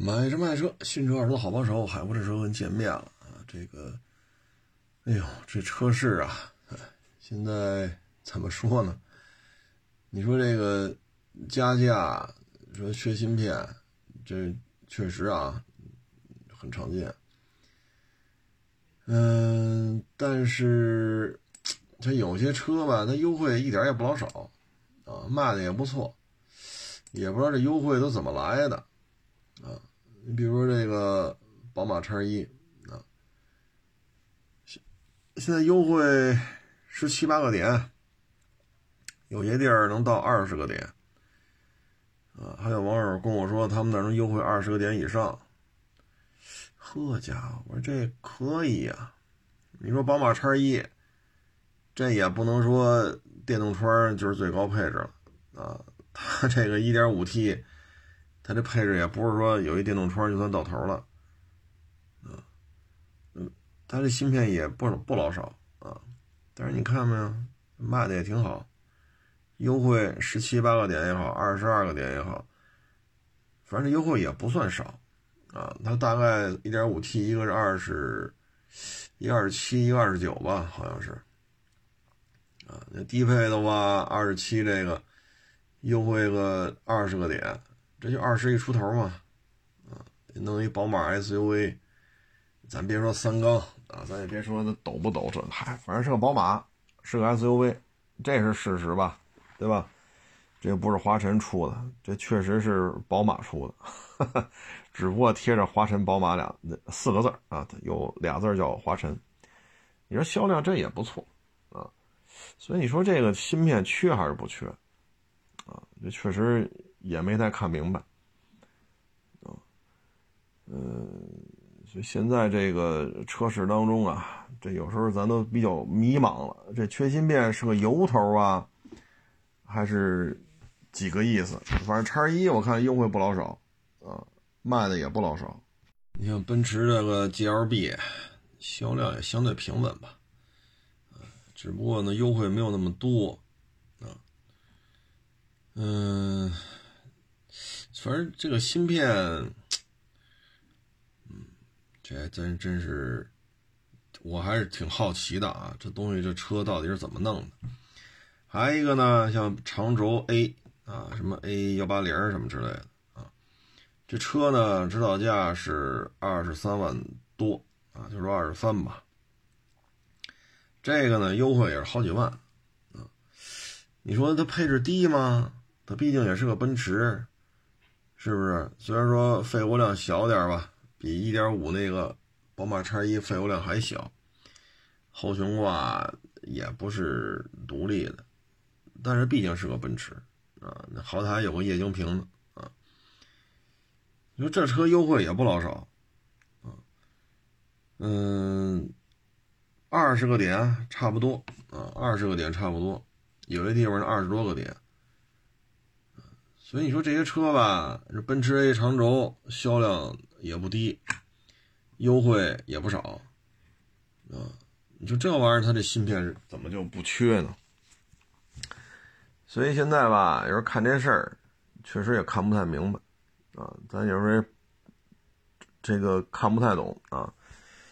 买车卖车，新车二手好帮手，海阔这车跟见面了啊！这个，哎呦，这车市啊，现在怎么说呢？你说这个加价，说缺芯片，这确实啊，很常见。嗯，但是它有些车吧，它优惠一点也不老少啊，卖的也不错，也不知道这优惠都怎么来的啊。你比如说这个宝马叉一啊，现现在优惠十七八个点，有些地儿能到二十个点啊。还有网友跟我说，他们那能优惠二十个点以上。呵家伙，我说这可以呀。你说宝马叉一，这也不能说电动窗就是最高配置了啊。它这个一点五 T。它这配置也不是说有一电动窗就算到头了，啊，嗯，它这芯片也不不老少啊，但是你看没有，卖的也挺好，优惠十七八个点也好，二十二个点也好，反正优惠也不算少，啊，它大概一点五 T 一个是二十，一二十七，一个二十九吧，好像是，啊，那低配的话二十七这个，优惠个二十个点。这就二十一出头嘛，啊，弄一宝马 SUV，咱别说三缸啊，咱也别说它抖不抖，这嗨，反正是个宝马，是个 SUV，这是事实吧，对吧？这又不是华晨出的，这确实是宝马出的，只不过贴着华晨宝马俩四个字啊，有俩字叫华晨。你说销量这也不错啊，所以你说这个芯片缺还是不缺啊？这确实。也没太看明白，啊，嗯，所以现在这个车市当中啊，这有时候咱都比较迷茫了。这缺芯片是个由头啊，还是几个意思？反正叉一我看优惠不老少，啊，卖的也不老少。你像奔驰这个 GLB，销量也相对平稳吧，啊，只不过呢优惠没有那么多，啊，嗯。反正这个芯片，嗯，这还真真是，我还是挺好奇的啊。这东西这车到底是怎么弄的？还有一个呢，像长轴 A 啊，什么 A 幺八零什么之类的啊，这车呢，指导价是二十三万多啊，就说二十三吧。这个呢，优惠也是好几万啊。你说它配置低吗？它毕竟也是个奔驰。是不是？虽然说废油量小点吧，比1.5那个宝马叉一废油量还小，后悬挂也不是独立的，但是毕竟是个奔驰啊，那好歹有个液晶屏呢啊。你说这车优惠也不老少啊，嗯，二十个点差不多啊，二十个点差不多，有些地方是二十多个点。所以你说这些车吧，这奔驰 A 长轴销量也不低，优惠也不少，啊，你说这玩意儿它这芯片怎么就不缺呢？所以现在吧，有时候看这事儿，确实也看不太明白，啊，咱有时候这个看不太懂啊，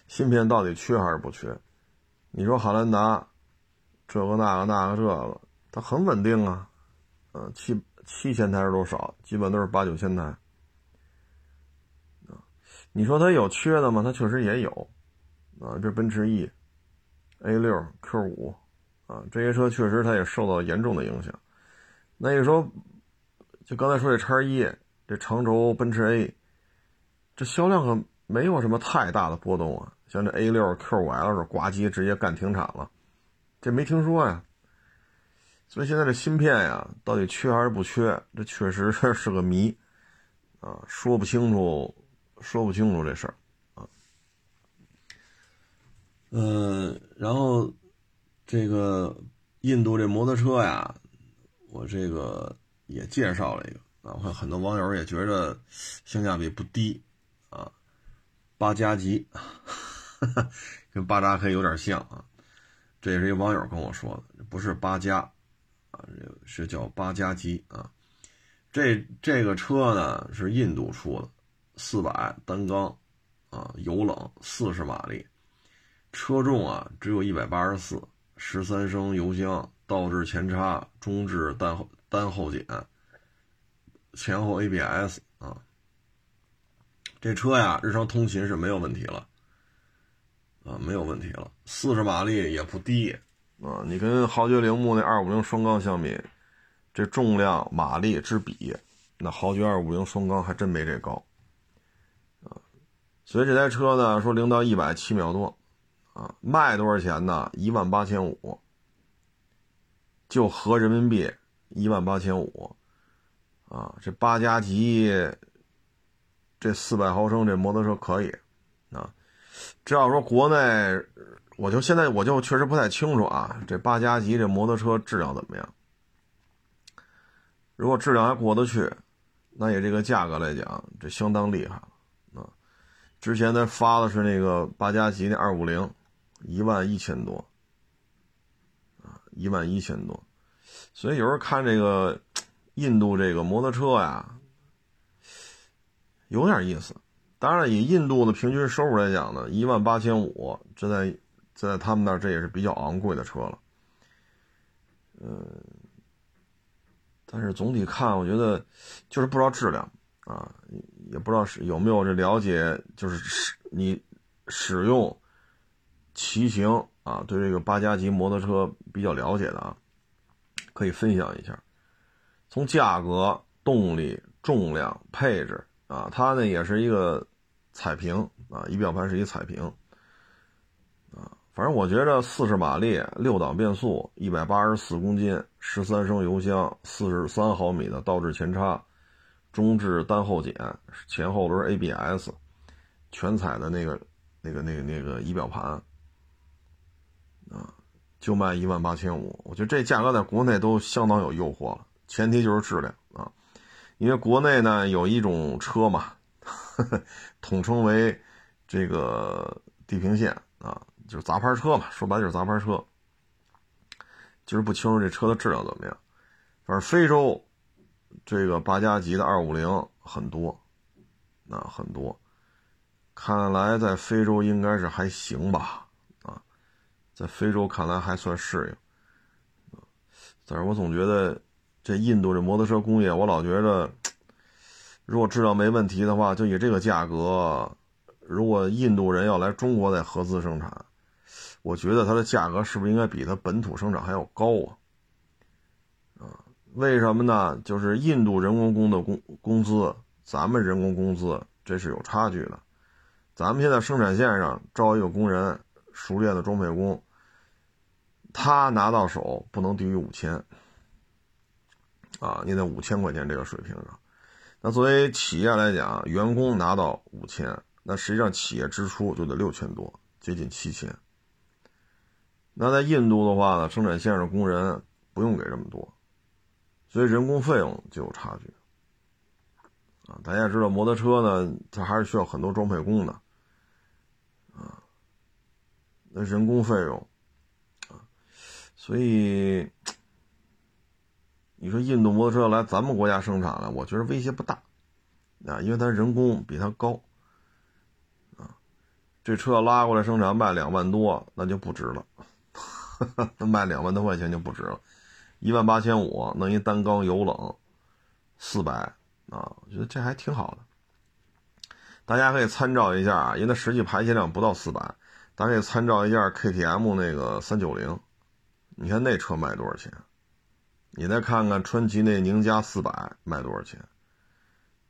芯片到底缺还是不缺？你说汉兰达，这个那个那个这个，它很稳定啊，啊，七。七千台是多少？基本都是八九千台，啊，你说它有缺的吗？它确实也有，啊，这奔驰 E、A 六、Q 五，啊，这些车确实它也受到严重的影响。那你说，就刚才说这叉一，这长轴奔驰 A，这销量可没有什么太大的波动啊。像这 A 六、Q 五 L 是呱唧直接干停产了，这没听说呀。所以现在这芯片呀，到底缺还是不缺？这确实是个谜，啊，说不清楚，说不清楚这事儿，啊，嗯，然后这个印度这摩托车呀，我这个也介绍了一个啊，我看很多网友也觉得性价比不低，啊，八加级，跟巴扎黑有点像啊，这也是一网友跟我说的，不是八加。是叫八加级啊，这这个车呢是印度出的四百单缸，啊，油冷，四十马力，车重啊只有一百八十四，十三升油箱，倒置前叉，中置单后单后减，前后 ABS 啊，这车呀，日常通勤是没有问题了，啊，没有问题了，四十马力也不低，啊，你跟豪爵铃木那二五零双缸相比，这重量马力之比。那豪爵二五零双缸还真没这高，啊，所以这台车呢，说零到一百七秒多，啊，卖多少钱呢？一万八千五，就合人民币一万八千五，啊，这八加级，这四百毫升这摩托车可以，啊，这要说国内，我就现在我就确实不太清楚啊，这八加级这摩托车质量怎么样？如果质量还过得去。那以这个价格来讲，这相当厉害了啊！之前他发的是那个八加级那二五零，一万一千多啊，一万一千多。所以有时候看这个印度这个摩托车呀，有点意思。当然，以印度的平均收入来讲呢，一万八千五，这在在他们那儿这也是比较昂贵的车了。嗯。但是总体看，我觉得就是不知道质量啊，也不知道是有没有这了解，就是使你使用骑行啊，对这个八加级摩托车比较了解的啊，可以分享一下。从价格、动力、重量、配置啊，它呢也是一个彩屏啊，仪表盘是一彩屏，反正我觉着四十马力、六档变速、一百八十四公斤。十三升油箱，四十三毫米的倒置前叉，中置单后减，前后轮 ABS，全彩的那个、那个、那个、那个仪表盘，啊，就卖一万八千五。我觉得这价格在国内都相当有诱惑了，前提就是质量啊，因为国内呢有一种车嘛，呵 呵统称为这个地平线啊，就是杂牌车嘛，说白就是杂牌车。就是不清楚这车的质量怎么样，反正非洲这个八加级的二五零很多，那很多，看来在非洲应该是还行吧，啊，在非洲看来还算适应，但是我总觉得这印度这摩托车工业，我老觉得，如果质量没问题的话，就以这个价格，如果印度人要来中国再合资生产。我觉得它的价格是不是应该比它本土生产还要高啊？啊，为什么呢？就是印度人工工的工工资，咱们人工工资这是有差距的。咱们现在生产线上招一个工人，熟练的装配工，他拿到手不能低于五千，啊，你在五千块钱这个水平上。那作为企业来讲，员工拿到五千，那实际上企业支出就得六千多，接近七千。那在印度的话呢，生产线上工人不用给这么多，所以人工费用就有差距。啊，大家知道摩托车呢，它还是需要很多装配工的，啊，那人工费用，啊，所以你说印度摩托车来咱们国家生产了，我觉得威胁不大，啊，因为它人工比它高，啊，这车拉过来生产卖两万多，那就不值了。卖两万多块钱就不值了，一万八千五弄一单缸油冷，四百啊，我觉得这还挺好的。大家可以参照一下啊，因为它实际排气量不到四百，大家可以参照一下 KTM 那个三九零，你看那车卖多少钱？你再看看川崎那宁家四百卖多少钱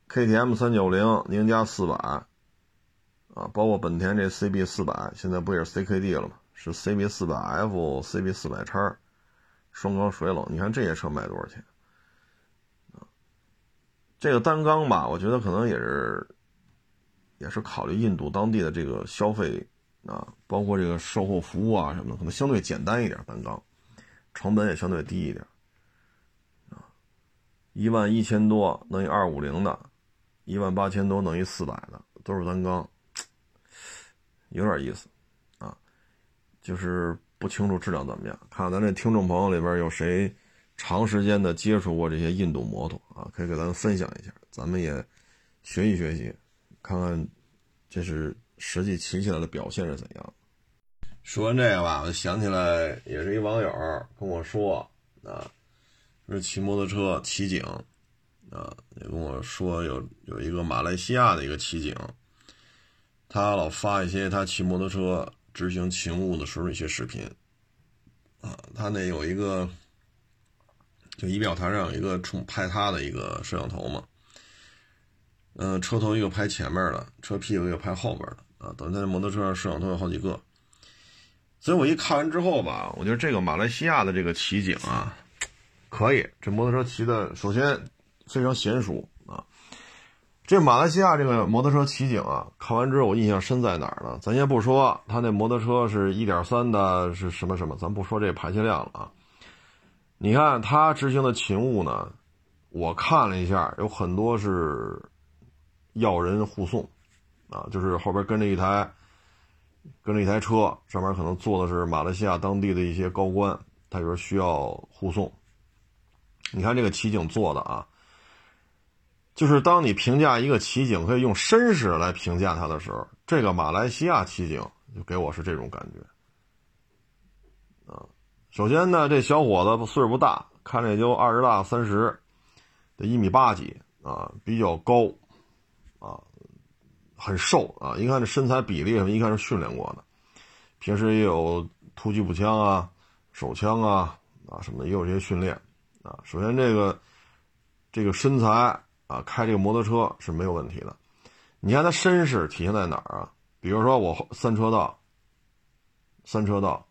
？KTM 三九零宁家四百啊，包括本田这 CB 四百，现在不也是 CKD 了吗？是 CB 四百 F、CB 四百叉，双缸水冷。你看这些车卖多少钱？这个单缸吧，我觉得可能也是，也是考虑印度当地的这个消费啊，包括这个售后服务啊什么的，可能相对简单一点，单缸成本也相对低一点。啊，一万一千多弄一二五零的，一万八千多弄一四百的，都是单缸，有点意思。就是不清楚质量怎么样，看看咱这听众朋友里边有谁长时间的接触过这些印度摩托啊，可以给咱分享一下，咱们也学习学习，看看这是实际骑起来的表现是怎样。说完这个吧，我就想起来，也是一网友跟我说啊，说骑摩托车骑警啊，也跟我说有有一个马来西亚的一个骑警，他老发一些他骑摩托车执行勤务的时候一些视频啊，他那有一个就仪表台上有一个冲拍他的一个摄像头嘛，嗯，车头一个拍前面的，车屁股一个拍后边的啊，等于他摩托车上摄像头有好几个。所以我一看完之后吧，我觉得这个马来西亚的这个骑警啊，可以，这摩托车骑的首先非常娴熟。这马来西亚这个摩托车骑警啊，看完之后我印象深在哪儿呢？咱先不说他那摩托车是一点三的，是什么什么，咱不说这排气量了啊。你看他执行的勤务呢，我看了一下，有很多是要人护送啊，就是后边跟着一台。跟着一台车，上面可能坐的是马来西亚当地的一些高官，他就是需要护送。你看这个骑警做的啊，就是当你评价一个骑警可以用绅士来评价他的时候，这个马来西亚骑警就给我是这种感觉。啊，首先呢，这小伙子岁数不大，看着也就二十大三十，得一米八几啊，比较高，啊。很瘦啊！一看这身材比例什么，一看是训练过的。平时也有突击步枪啊、手枪啊啊什么的，也有这些训练啊。首先这个这个身材啊，开这个摩托车是没有问题的。你看他绅士体现在哪儿啊？比如说我三车道，三车道，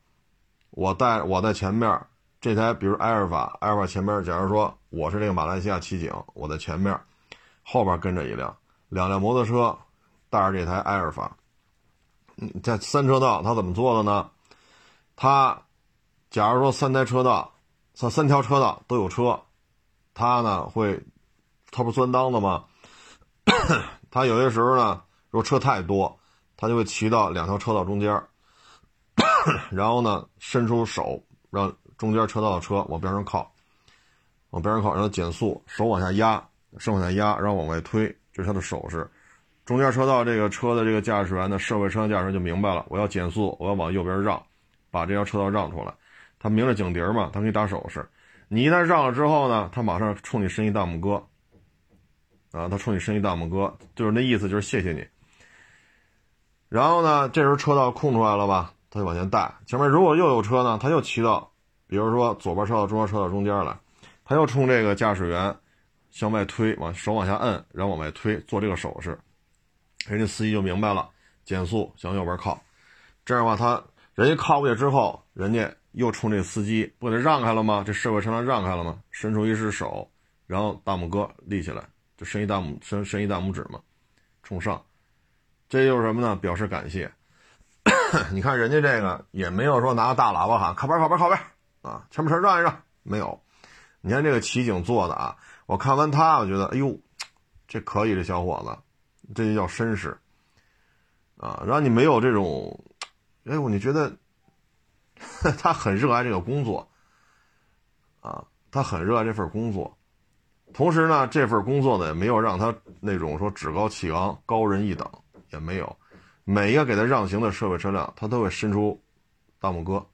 我带我在前面这台，比如埃尔法，埃尔法前面，假如说我是这个马来西亚骑警，我在前面，后边跟着一辆两辆摩托车。带着这台埃尔法，在三车道，他怎么做的呢？他，假如说三台车道，三三条车道都有车，他呢会，他不钻裆的吗？他有些时候呢，如果车太多，他就会骑到两条车道中间，然后呢伸出手，让中间车道的车往边上靠，往边上靠，让他减速，手往下压，手往下压，然后往外推，这是他的手势。中间车道这个车的这个驾驶员的社会车辆驾驶员就明白了，我要减速，我要往右边让，把这条车道让出来。他明着警笛嘛，他给你打手势。你一旦让了之后呢，他马上冲你伸一大拇哥，啊，他冲你伸一大拇哥，就是那意思，就是谢谢你。然后呢，这时候车道空出来了吧，他就往前带。前面如果又有车呢，他又骑到，比如说左边车道、中间车道中间来，他又冲这个驾驶员向外推，往手往下摁，然后往外推，做这个手势。人家司机就明白了，减速向右边靠，这样的话，他人家靠过去之后，人家又冲这司机，不给他让开了吗？这社会车辆让开了吗？伸出一只手，然后大拇哥立起来，就伸一大拇伸伸一大拇指嘛，冲上，这就是什么呢？表示感谢。你看人家这个也没有说拿个大喇叭喊靠边靠边靠边啊，前面车让一让，没有。你看这个骑警做的啊，我看完他，我觉得哎呦，这可以，这小伙子。这就叫绅士，啊，让你没有这种，哎，我你觉得 他很热爱这个工作，啊，他很热爱这份工作，同时呢，这份工作呢也没有让他那种说趾高气昂、高人一等，也没有，每一个给他让行的社会车辆，他都会伸出大拇哥，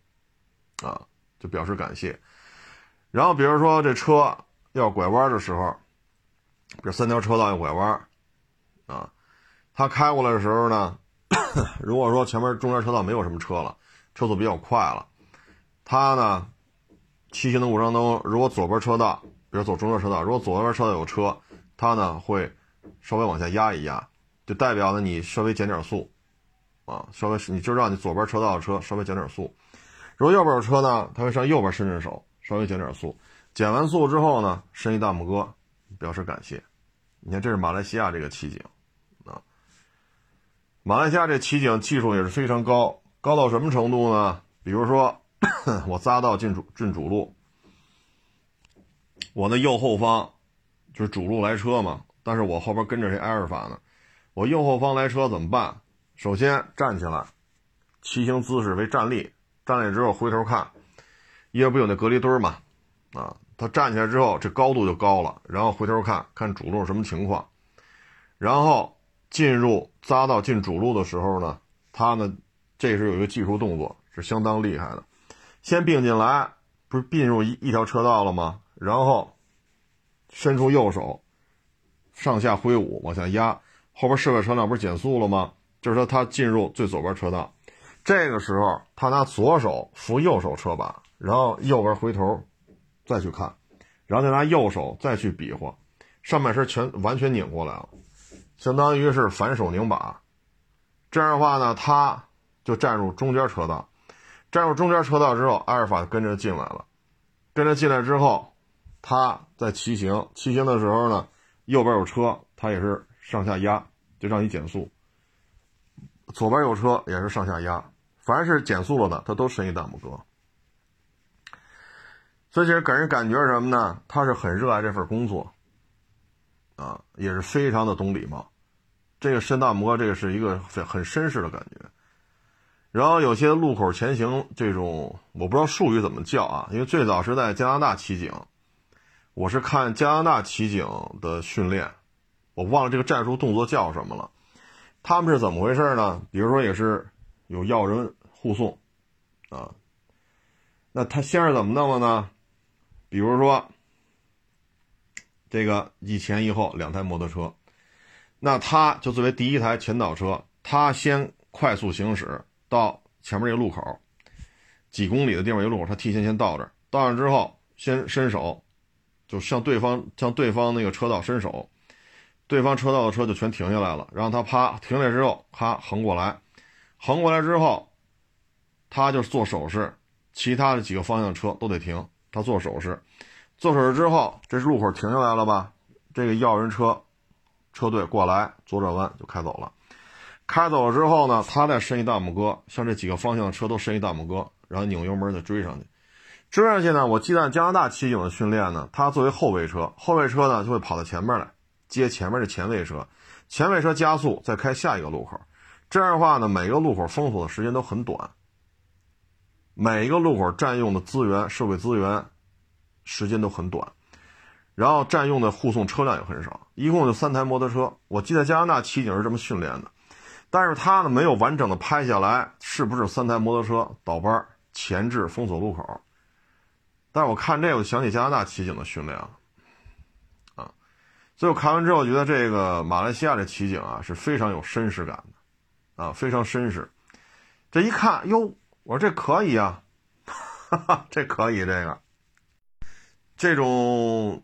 啊，就表示感谢。然后比如说这车要拐弯的时候，这三条车道要拐弯。啊，他开过来的时候呢，如果说前面中间车道没有什么车了，车速比较快了，他呢，骑行的过程中，如果左边车道，比如走中间车道，如果左边车道有车，它呢会稍微往下压一压，就代表呢你稍微减点速，啊，稍微你就让你左边车道的车稍微减点速，如果右边有车呢，他会上右边伸伸手，稍微减点速，减完速之后呢，伸一大拇哥，表示感谢。你看，这是马来西亚这个骑警啊。马来西亚这骑警技术也是非常高，高到什么程度呢？比如说，我匝道进主进主路，我的右后方就是主路来车嘛，但是我后边跟着这埃尔法呢，我右后方来车怎么办？首先站起来，骑行姿势为站立，站立之后回头看，因为不有那隔离墩嘛，啊，他站起来之后这高度就高了，然后回头看看主路什么情况，然后。进入匝道进主路的时候呢，他呢这是有一个技术动作，是相当厉害的。先并进来，不是并入一一条车道了吗？然后伸出右手，上下挥舞往下压，后边设备车辆不是减速了吗？就是说他进入最左边车道，这个时候他拿左手扶右手车把，然后右边回头再去看，然后再拿右手再去比划，上半身全完全拧过来了，相当于是反手拧把。这样的话呢，他就站入中间车道，站入中间车道之后，阿尔法跟着进来了，跟着进来之后，他在骑行，骑行的时候呢，右边有车，他也是上下压，就让你减速。左边有车也是上下压，凡是减速了的，他都伸一大拇哥。所以这给人感觉什么呢？他是很热爱这份工作，啊，也是非常的懂礼貌。这个伸大拇哥，这个是一个很很绅士的感觉。然后有些路口前行这种，我不知道术语怎么叫啊，因为最早是在加拿大骑警，我是看加拿大骑警的训练，我忘了这个战术动作叫什么了。他们是怎么回事呢？比如说，也是有要人护送，啊，那他先是怎么弄的呢？比如说，这个一前一后两台摩托车，那他就作为第一台前导车，他先快速行驶到前面这个路口，几公里的地方一个路口，他提前先到这儿，到那之后先伸手，就向对方向对方那个车道伸手。对方车道的车就全停下来了，然后他啪停下来之后，咔横过来，横过来之后，他就做手势，其他的几个方向的车都得停，他做手势，做手势之后，这是路口停下来了吧？这个要人车车队过来，左转弯就开走了，开走了之后呢，他再伸一大拇哥，向这几个方向的车都伸一大拇哥，然后拧油门再追上去，追上去呢，我记得加拿大骑警的训练呢，他作为后备车，后备车呢就会跑到前面来。接前面的前卫车，前卫车加速再开下一个路口，这样的话呢，每个路口封锁的时间都很短，每一个路口占用的资源、设备资源时间都很短，然后占用的护送车辆也很少，一共就三台摩托车。我记得加拿大骑警是这么训练的，但是他呢没有完整的拍下来是不是三台摩托车倒班前置封锁路口，但是我看这个，我想起加拿大骑警的训练了。啊所以我看完之后，觉得这个马来西亚的骑警啊是非常有绅士感的，啊，非常绅士。这一看，哟，我说这可以啊，哈哈，这可以，这个这种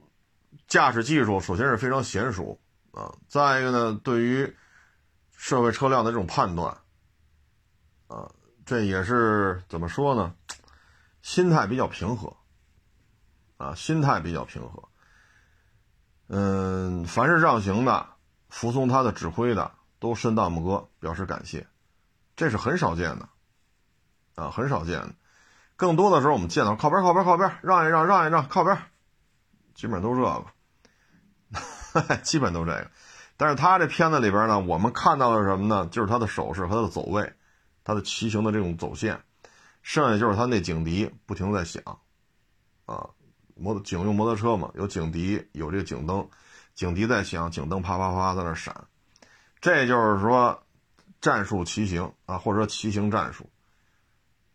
驾驶技术首先是非常娴熟啊，再一个呢，对于社会车辆的这种判断，啊，这也是怎么说呢？心态比较平和，啊，心态比较平和。嗯，凡是让行的、服从他的指挥的，都伸大拇哥表示感谢，这是很少见的，啊，很少见的。更多的时候，我们见到靠边、靠边、靠边，让一让、让一让、靠边，基本都这个，基本都这个。但是他这片子里边呢，我们看到的什么呢？就是他的手势和他的走位，他的骑行的这种走线，剩下就是他那警笛不停在响，啊。摩托警用摩托车嘛，有警笛，有这个警灯，警笛在响，警灯啪啪啪在那闪，这就是说战术骑行啊，或者说骑行战术，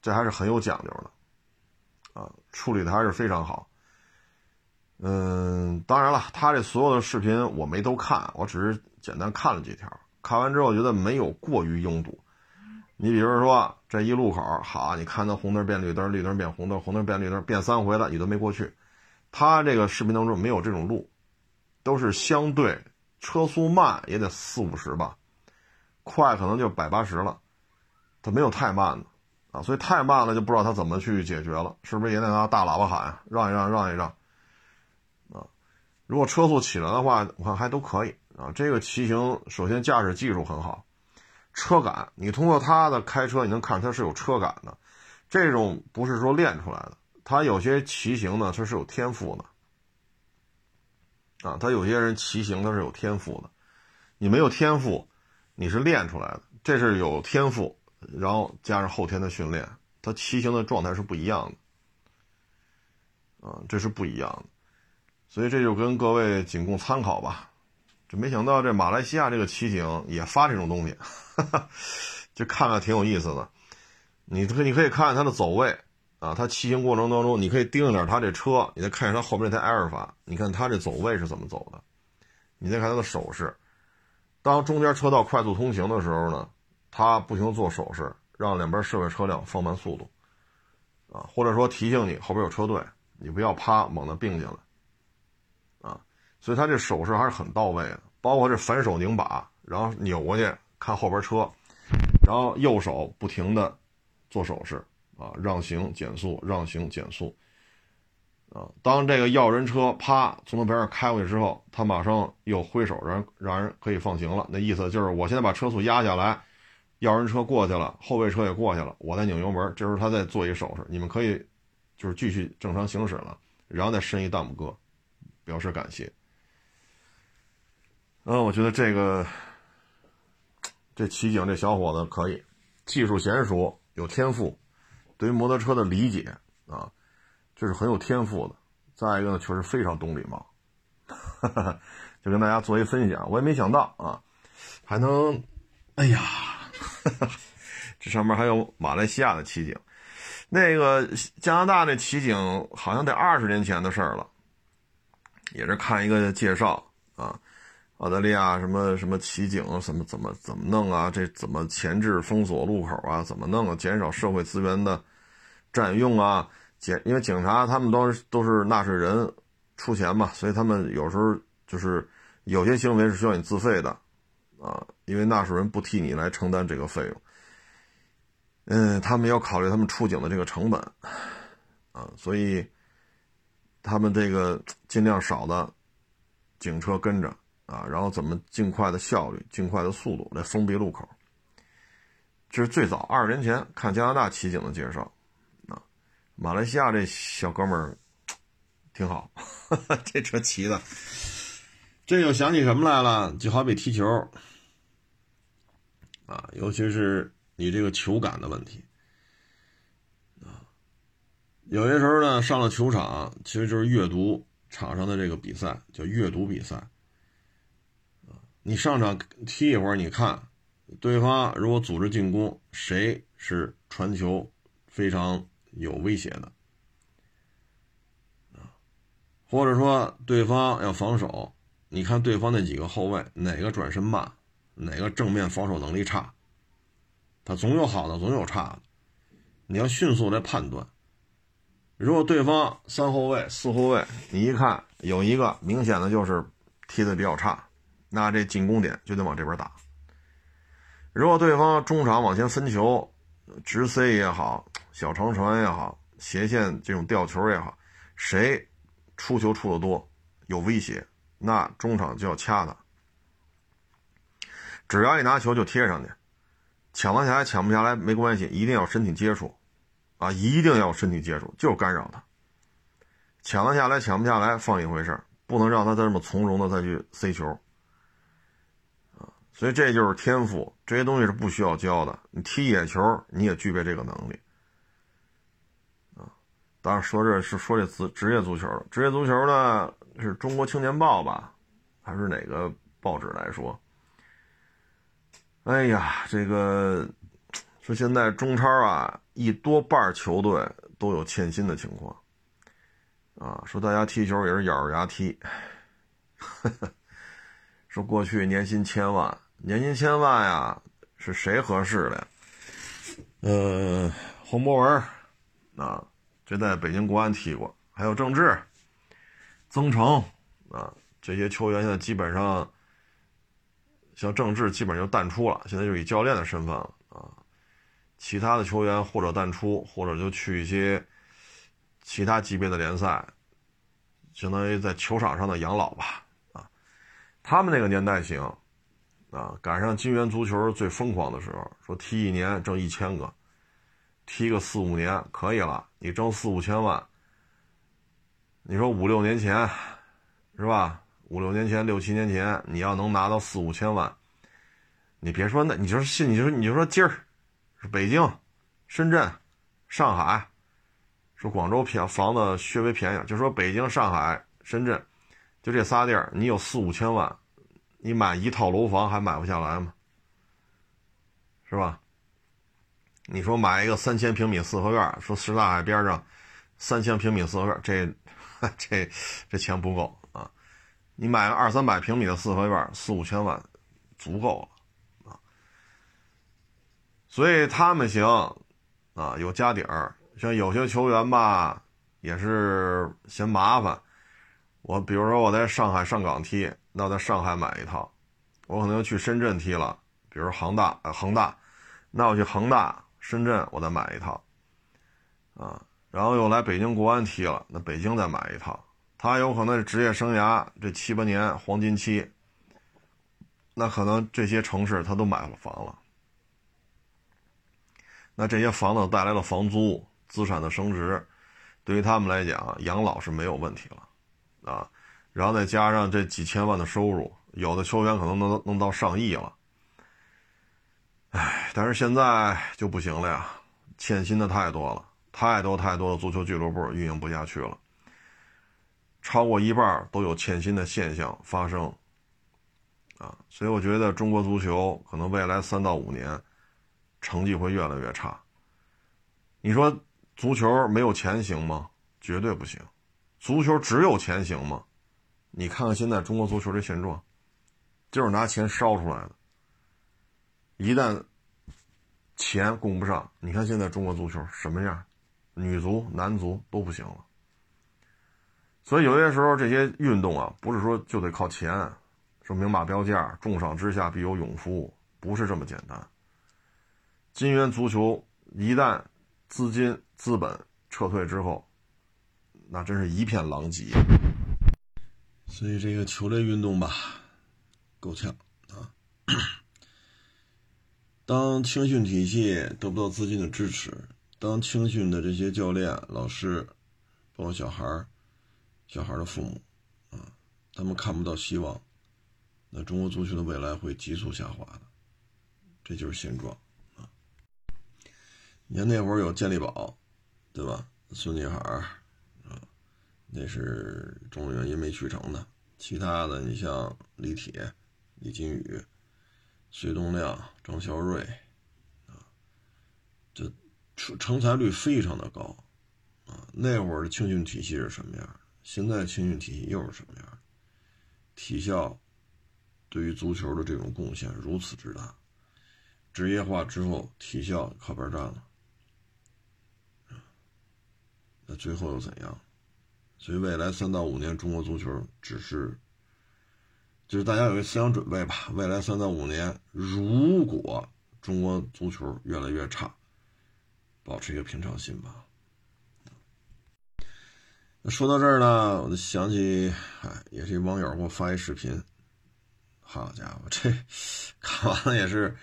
这还是很有讲究的啊，处理的还是非常好。嗯，当然了，他这所有的视频我没都看，我只是简单看了几条，看完之后觉得没有过于拥堵。你比如说这一路口，好，你看那红灯变绿灯，绿灯变红灯，红灯变绿灯，变三回了，你都没过去。他这个视频当中没有这种路，都是相对车速慢也得四五十吧，快可能就百八十了，他没有太慢的啊，所以太慢了就不知道他怎么去解决了，是不是也得拿大喇叭喊让一让让一让啊？如果车速起来的话，我看还都可以啊。这个骑行首先驾驶技术很好，车感你通过他的开车你能看出他是有车感的，这种不是说练出来的。他有些骑行呢，他是有天赋的，啊，他有些人骑行他是有天赋的，你没有天赋，你是练出来的，这是有天赋，然后加上后天的训练，他骑行的状态是不一样的，啊，这是不一样的，所以这就跟各位仅供参考吧，就没想到这马来西亚这个骑警也发这种东西，就看看挺有意思的。你可你可以看看他的走位。啊，他骑行过程当中，你可以盯着点他这车，你再看一下他后面这台埃尔法，你看他这走位是怎么走的，你再看他的手势。当中间车道快速通行的时候呢，他不停的做手势，让两边设备车辆放慢速度，啊，或者说提醒你后边有车队，你不要啪猛地并进来，啊，所以他这手势还是很到位的，包括这反手拧把，然后扭过去看后边车，然后右手不停的做手势，啊，让行减速，让行减速。啊，当这个要人车啪从他边上开过去之后，他马上又挥手让让人可以放行了。那意思就是我现在把车速压下来，要人车过去了，后备车也过去了，我再拧油门，这时候他再做一手势，你们可以就是继续正常行驶了，然后再伸一大拇哥，表示感谢。嗯，我觉得这个这骑警这小伙子可以，技术娴熟，有天赋，对于摩托车的理解啊。这是很有天赋的，再一个呢，确实非常懂礼貌，就跟大家做一分享。我也没想到啊，还能，哎呀，这上面还有马来西亚的骑警，那个加拿大那骑警好像得二十年前的事儿了，也是看一个介绍啊，澳大利亚什么什么骑警怎么怎么怎么弄啊，这怎么前置封锁路口啊，怎么弄啊，减少社会资源的占用啊。减，因为警察他们都是都是纳税人出钱嘛，所以他们有时候就是有些行为是需要你自费的，啊，因为纳税人不替你来承担这个费用。嗯，他们要考虑他们出警的这个成本，啊，所以他们这个尽量少的警车跟着啊，然后怎么尽快的效率、尽快的速度来封闭路口。这是最早二十年前看加拿大骑警的介绍。啊马来西亚这小哥们儿挺好，这车骑的，这又想起什么来了？就好比踢球啊，尤其是你这个球感的问题啊。有些时候呢，上了球场，其实就是阅读场上的这个比赛，叫阅读比赛。你上场踢一会儿，你看对方如果组织进攻，谁是传球非常。有威胁的啊，或者说对方要防守，你看对方那几个后卫哪个转身慢，哪个正面防守能力差，他总有好的，总有差的，你要迅速来判断。如果对方三后卫、四后卫，你一看有一个明显的就是踢的比较差，那这进攻点就得往这边打。如果对方中场往前分球。直塞也好，小长传也好，斜线这种吊球也好，谁出球出的多，有威胁，那中场就要掐他。只要一拿球就贴上去，抢得下来抢不下来没关系，一定要身体接触，啊，一定要身体接触，就是干扰他。抢得下来抢不下来放一回事，不能让他再这么从容的再去塞球。所以这就是天赋，这些东西是不需要教的。你踢野球，你也具备这个能力啊。当然说这是说这职职业足球了，职业足球呢是中国青年报吧，还是哪个报纸来说？哎呀，这个说现在中超啊，一多半球队都有欠薪的情况啊。说大家踢球也是咬着牙踢，说过去年薪千万。年薪千万呀，是谁合适的？呃，洪博文，啊，这在北京国安踢过，还有郑智、曾诚，啊，这些球员现在基本上，像郑智基本就淡出了，现在就以教练的身份了啊。其他的球员或者淡出，或者就去一些其他级别的联赛，相当于在球场上的养老吧，啊，他们那个年代行。啊，赶上金元足球最疯狂的时候，说踢一年挣一千个，踢个四五年可以了，你挣四五千万。你说五六年前，是吧？五六年前、六七年前，你要能拿到四五千万，你别说那，你就信，你就你就说今儿，北京、深圳、上海，说广州便房子稍微便宜，就说北京、上海、深圳，就这仨地儿，你有四五千万。你买一套楼房还买不下来吗？是吧？你说买一个三千平米四合院，说什刹海边上三千平米四合院，这 这这钱不够啊！你买个二三百平米的四合院，四五千万足够了啊！所以他们行啊，有家底儿。像有些球员吧，也是嫌麻烦。我比如说我在上海上港踢，那我在上海买一套；我可能要去深圳踢了，比如恒大，呃恒大，那我去恒大、深圳，我再买一套，啊，然后又来北京国安踢了，那北京再买一套。他有可能是职业生涯这七八年黄金期，那可能这些城市他都买了房了，那这些房子带来了房租、资产的升值，对于他们来讲，养老是没有问题了。啊，然后再加上这几千万的收入，有的球员可能能能到上亿了。哎，但是现在就不行了呀，欠薪的太多了，太多太多的足球俱乐部运营不下去了，超过一半都有欠薪的现象发生。啊，所以我觉得中国足球可能未来三到五年成绩会越来越差。你说足球没有钱行吗？绝对不行。足球只有钱行吗？你看看现在中国足球的现状，就是拿钱烧出来的。一旦钱供不上，你看现在中国足球什么样？女足、男足都不行了。所以有些时候这些运动啊，不是说就得靠钱，说明码标价，重赏之下必有勇夫，不是这么简单。金元足球一旦资金资本撤退之后。那真是一片狼藉，所以这个球类运动吧，够呛啊。当青训体系得不到资金的支持，当青训的这些教练、老师，包括小孩儿、小孩的父母啊，他们看不到希望，那中国足球的未来会急速下滑的，这就是现状啊。你看那会儿有健力宝，对吧？孙继海。那是中原因没去成的，其他的你像李铁、李金羽、隋东亮、张孝瑞，啊，这成成才率非常的高，啊，那会儿的青训体系是什么样？现在青训体系又是什么样？体校对于足球的这种贡献如此之大，职业化之后，体校靠边站了，那最后又怎样？所以未来三到五年，中国足球只是，就是大家有个思想准备吧。未来三到五年，如果中国足球越来越差，保持一个平常心吧。说到这儿呢，我就想起，哎，也是一网友给我发一视频，好家伙，这看完了也是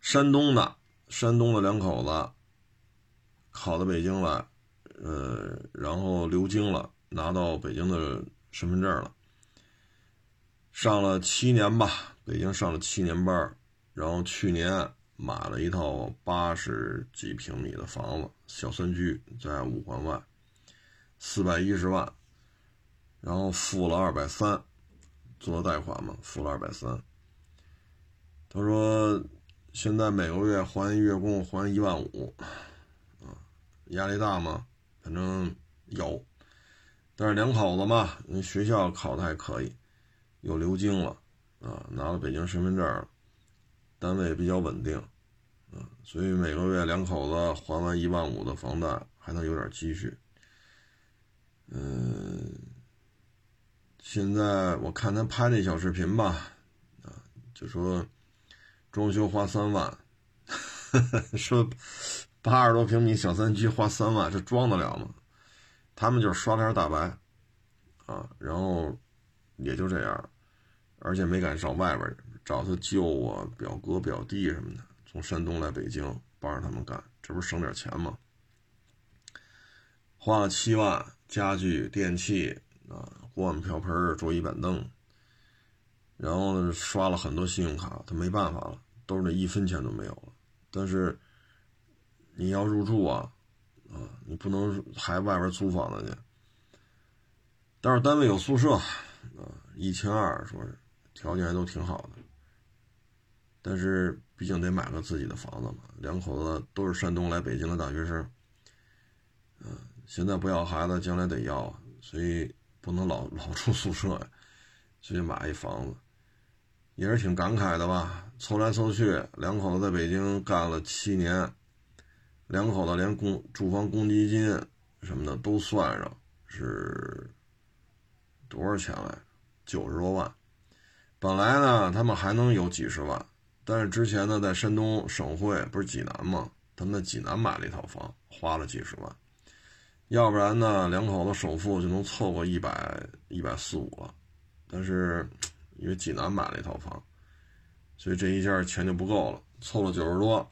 山东的，山东的两口子考到北京来。呃，然后留京了，拿到北京的身份证了，上了七年吧，北京上了七年班，然后去年买了一套八十几平米的房子，小三居在五环外，四百一十万，然后付了二百三，做贷款嘛，付了二百三。他说现在每个月还月供还一万五，啊，压力大吗？反正有，但是两口子嘛，学校考的还可以，又留京了，啊，拿了北京身份证，单位比较稳定，啊，所以每个月两口子还完一万五的房贷，还能有点积蓄。嗯，现在我看他拍那小视频吧，啊，就说装修花三万，说。八十多平米小三居花三万，这装得了吗？他们就是刷点大白，啊，然后也就这样，而且没敢找外边找他舅啊、表哥、表弟什么的，从山东来北京帮着他们干，这不是省点钱吗？花了七万，家具、电器啊，锅碗瓢盆、桌椅板凳，然后刷了很多信用卡，他没办法了，兜里一分钱都没有了，但是。你要入住啊，啊，你不能还外边租房子去。但是单位有宿舍，啊，一千二说是条件还都挺好的。但是毕竟得买个自己的房子嘛，两口子都是山东来北京的大学生，嗯，现在不要孩子，将来得要，所以不能老 老住宿舍呀，所以买一房子，也是挺感慨的吧。凑来凑去，两口子在北京干了七年，两口子连公住房公积金什么的都算上，是多少钱来？九十多万。本来呢，他们还能有几十万。但是之前呢，在山东省会不是济南吗？他们在济南买了一套房，花了几十万。要不然呢，两口子首付就能凑个一百一百四五了。但是因为济南买了一套房，所以这一下钱就不够了，凑了九十多。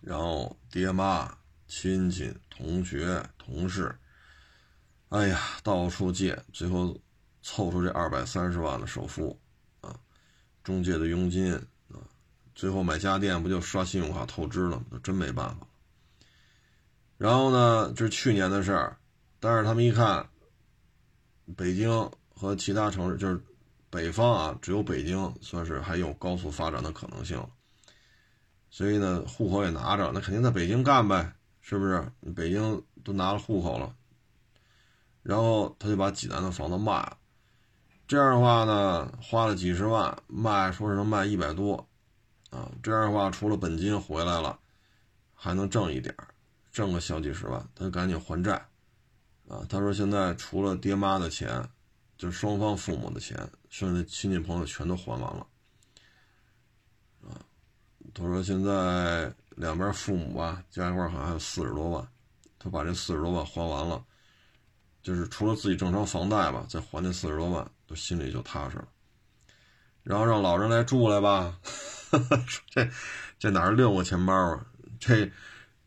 然后爹妈、亲戚、同学、同事，哎呀，到处借，最后凑出这二百三十万的首付。啊中介的佣金啊，最后买家电不就刷信用卡透支了吗？那真没办法。然后呢，这是去年的事儿，但是他们一看，北京和其他城市就是北方啊，只有北京算是还有高速发展的可能性，所以呢，户口也拿着，那肯定在北京干呗，是不是？北京都拿了户口了，然后他就把济南的房子卖了。这样的话呢，花了几十万卖，说是能卖一百多，啊，这样的话除了本金回来了，还能挣一点挣个小几十万，他就赶紧还债，啊，他说现在除了爹妈的钱，就双方父母的钱，剩下的亲戚朋友全都还完了，他说现在两边父母吧加一块好像还有四十多万，他把这四十多万还完了，就是除了自己正常房贷吧，再还那四十多万。都心里就踏实了，然后让老人来住来吧，这这哪是六个钱包啊？这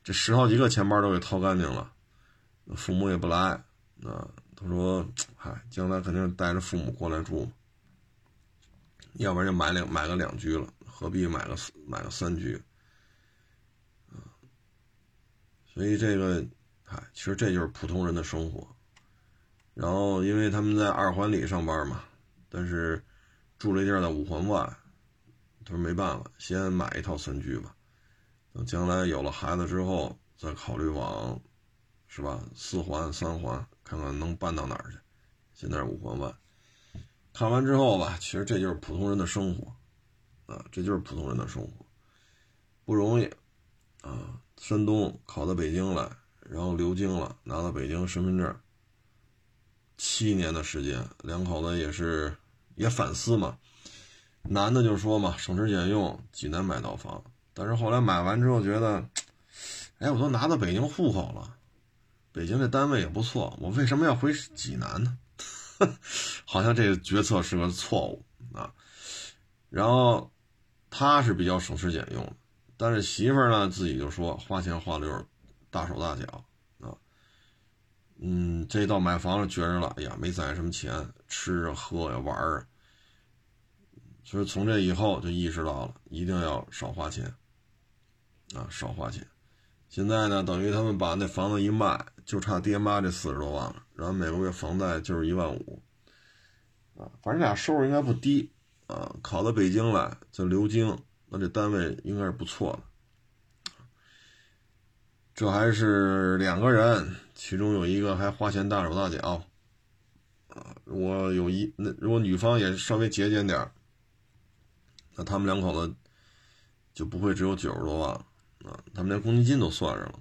这十好几个钱包都给掏干净了，父母也不来啊。他说：“嗨，将来肯定带着父母过来住，要不然就买两买个两居了，何必买个买个三居？”啊，所以这个，嗨，其实这就是普通人的生活。然后，因为他们在二环里上班嘛，但是住了一地在五环外，他说没办法，先买一套三居吧，等将来有了孩子之后再考虑往，是吧？四环、三环看看能搬到哪儿去。现在五环外，看完之后吧，其实这就是普通人的生活，啊，这就是普通人的生活，不容易，啊，山东考到北京来，然后留京了，拿到北京身份证。七年的时间，两口子也是也反思嘛。男的就说嘛，省吃俭用，济南买套房。但是后来买完之后觉得，哎，我都拿到北京户口了，北京这单位也不错，我为什么要回济南呢？好像这个决策是个错误啊。然后他是比较省吃俭用，但是媳妇儿呢自己就说花钱花的有点大手大脚啊。嗯，这到买房了，觉着了，哎呀，没攒什么钱，吃啊喝呀玩儿，所以从这以后就意识到了，一定要少花钱，啊，少花钱。现在呢，等于他们把那房子一卖，就差爹妈这四十多万了，然后每个月房贷就是一万五，啊，反正俩收入应该不低，啊，考到北京来就留京，那这单位应该是不错的。这还是两个人，其中有一个还花钱大手大脚，啊，如果有一那如果女方也稍微节俭点那他们两口子就不会只有九十多万了啊，他们连公积金都算上了。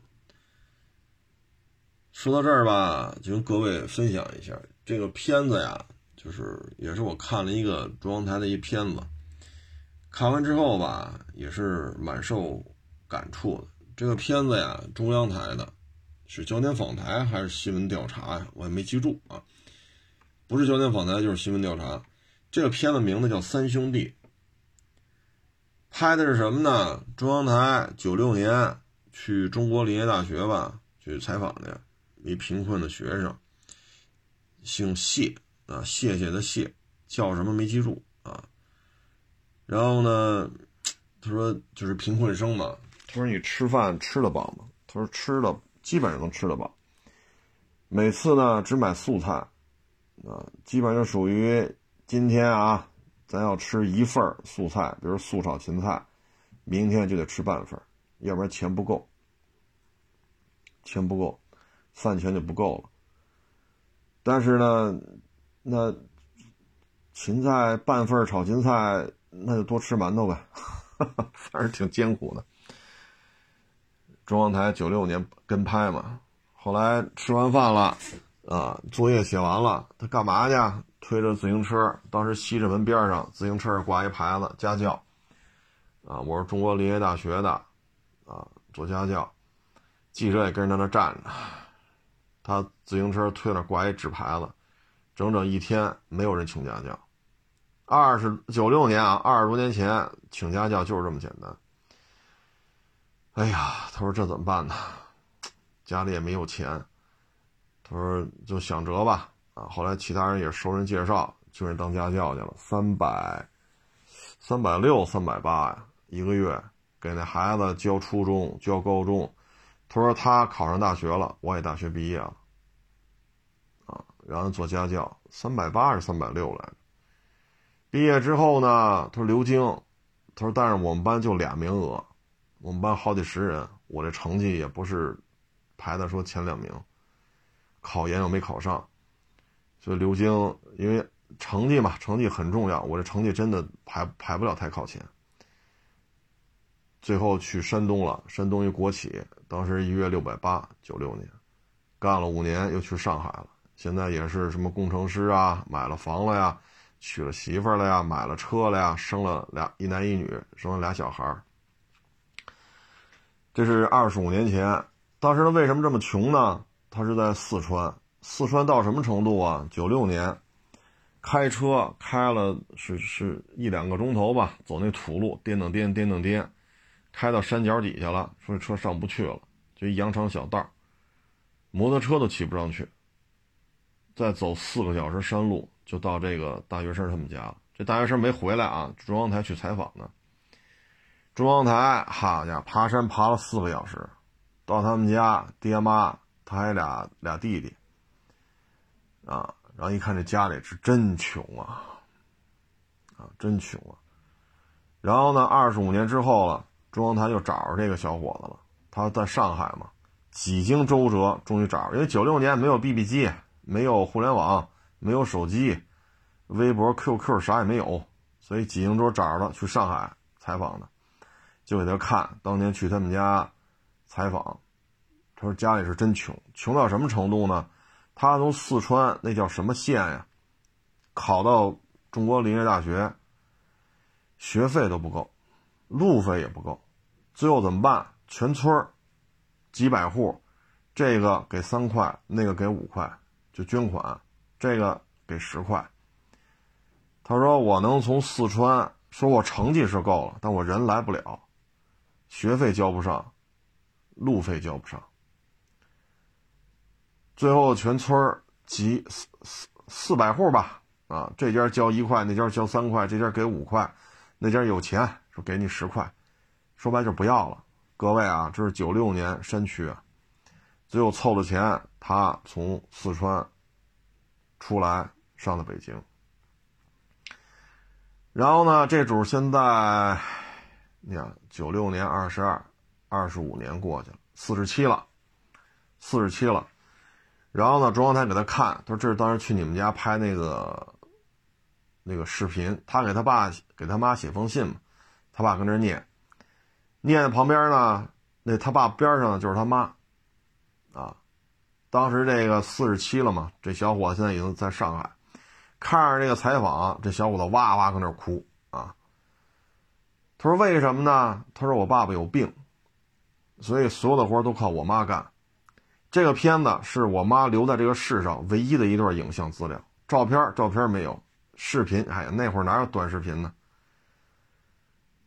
说到这儿吧，就跟各位分享一下这个片子呀，就是也是我看了一个中央台的一片子，看完之后吧，也是蛮受感触的。这个片子呀，中央台的，是焦点访谈还是新闻调查呀？我也没记住啊。不是焦点访谈就是新闻调查。这个片子名字叫《三兄弟》，拍的是什么呢？中央台九六年去中国林业大学吧去采访的一贫困的学生，姓谢啊，谢谢的谢，叫什么没记住啊。然后呢，他说就是贫困生嘛。他说：“你吃饭吃得饱吗？”他说：“吃的基本上能吃得饱。每次呢只买素菜，啊，基本上属于今天啊咱要吃一份素菜，比如素炒芹菜，明天就得吃半份，要不然钱不够，钱不够，饭钱就不够了。但是呢，那芹菜半份炒芹菜，那就多吃馒头呗，反正挺艰苦的。中央台九六年跟拍嘛，后来吃完饭了，啊，作业写完了，他干嘛去？推着自行车，当时西直门边上，自行车上挂一牌子，家教，啊，我是中国林业大学的，啊，做家教，记者也跟着在那站着，他自行车推那挂一纸牌子，整整一天没有人请家教，二十九六年啊，二十多年前请家教就是这么简单。哎呀，他说这怎么办呢？家里也没有钱，他说就想辙吧。啊，后来其他人也熟人介绍，就人当家教去了，三百，三百六，三百八呀，一个月给那孩子教初中，教高中。他说他考上大学了，我也大学毕业了。然后做家教，三百八还是三百六来着。毕业之后呢，他说刘晶，他说但是我们班就俩名额。我们班好几十人，我这成绩也不是排的说前两名，考研又没考上，所以刘晶因为成绩嘛，成绩很重要，我这成绩真的排排不了太靠前。最后去山东了，山东一国企，当时一月六百八，九六年，干了五年，又去上海了，现在也是什么工程师啊，买了房了呀，娶了媳妇了呀，买了车了呀，生了俩一男一女，生了俩小孩儿。这是二十五年前，当时他为什么这么穷呢？他是在四川，四川到什么程度啊？九六年，开车开了是是一两个钟头吧，走那土路，颠蹬颠颠蹬颠，开到山脚底下了，说这车上不去了，就一羊肠小道，摩托车都骑不上去。再走四个小时山路，就到这个大学生他们家了。这大学生没回来啊，中央台去采访呢。中央台，好家伙，爬山爬了四个小时，到他们家，爹妈，他还俩俩弟弟，啊，然后一看这家里是真穷啊，啊，真穷啊。然后呢，二十五年之后了，中央台就找着这个小伙子了。他在上海嘛，几经周折，终于找着。因为九六年没有 BB 机，没有互联网，没有手机，微博、QQ 啥也没有，所以几经周找着了，去上海采访的。就给他看，当年去他们家采访，他说家里是真穷，穷到什么程度呢？他从四川那叫什么县呀，考到中国林业大学，学费都不够，路费也不够，最后怎么办？全村几百户，这个给三块，那个给五块，就捐款，这个给十块。他说我能从四川，说我成绩是够了，但我人来不了。学费交不上，路费交不上，最后全村儿几四四四百户吧，啊，这家交一块，那家交三块，这家给五块，那家有钱说给你十块，说白就不要了。各位啊，这是九六年山区啊，最后凑了钱，他从四川出来上的北京，然后呢，这主现在。你看，九六年二十二，二十五年过去了，四十七了，四十七了。然后呢，中央台给他看，他说：“这是当时去你们家拍那个那个视频。”他给他爸给他妈写封信嘛，他爸跟这念，念的旁边呢，那他爸边上呢就是他妈，啊，当时这个四十七了嘛，这小伙子现在已经在上海，看着这个采访，这小伙子哇哇搁那哭啊。他说：“为什么呢？”他说：“我爸爸有病，所以所有的活都靠我妈干。这个片子是我妈留在这个世上唯一的一段影像资料，照片照片没有，视频哎呀，那会儿哪有短视频呢？”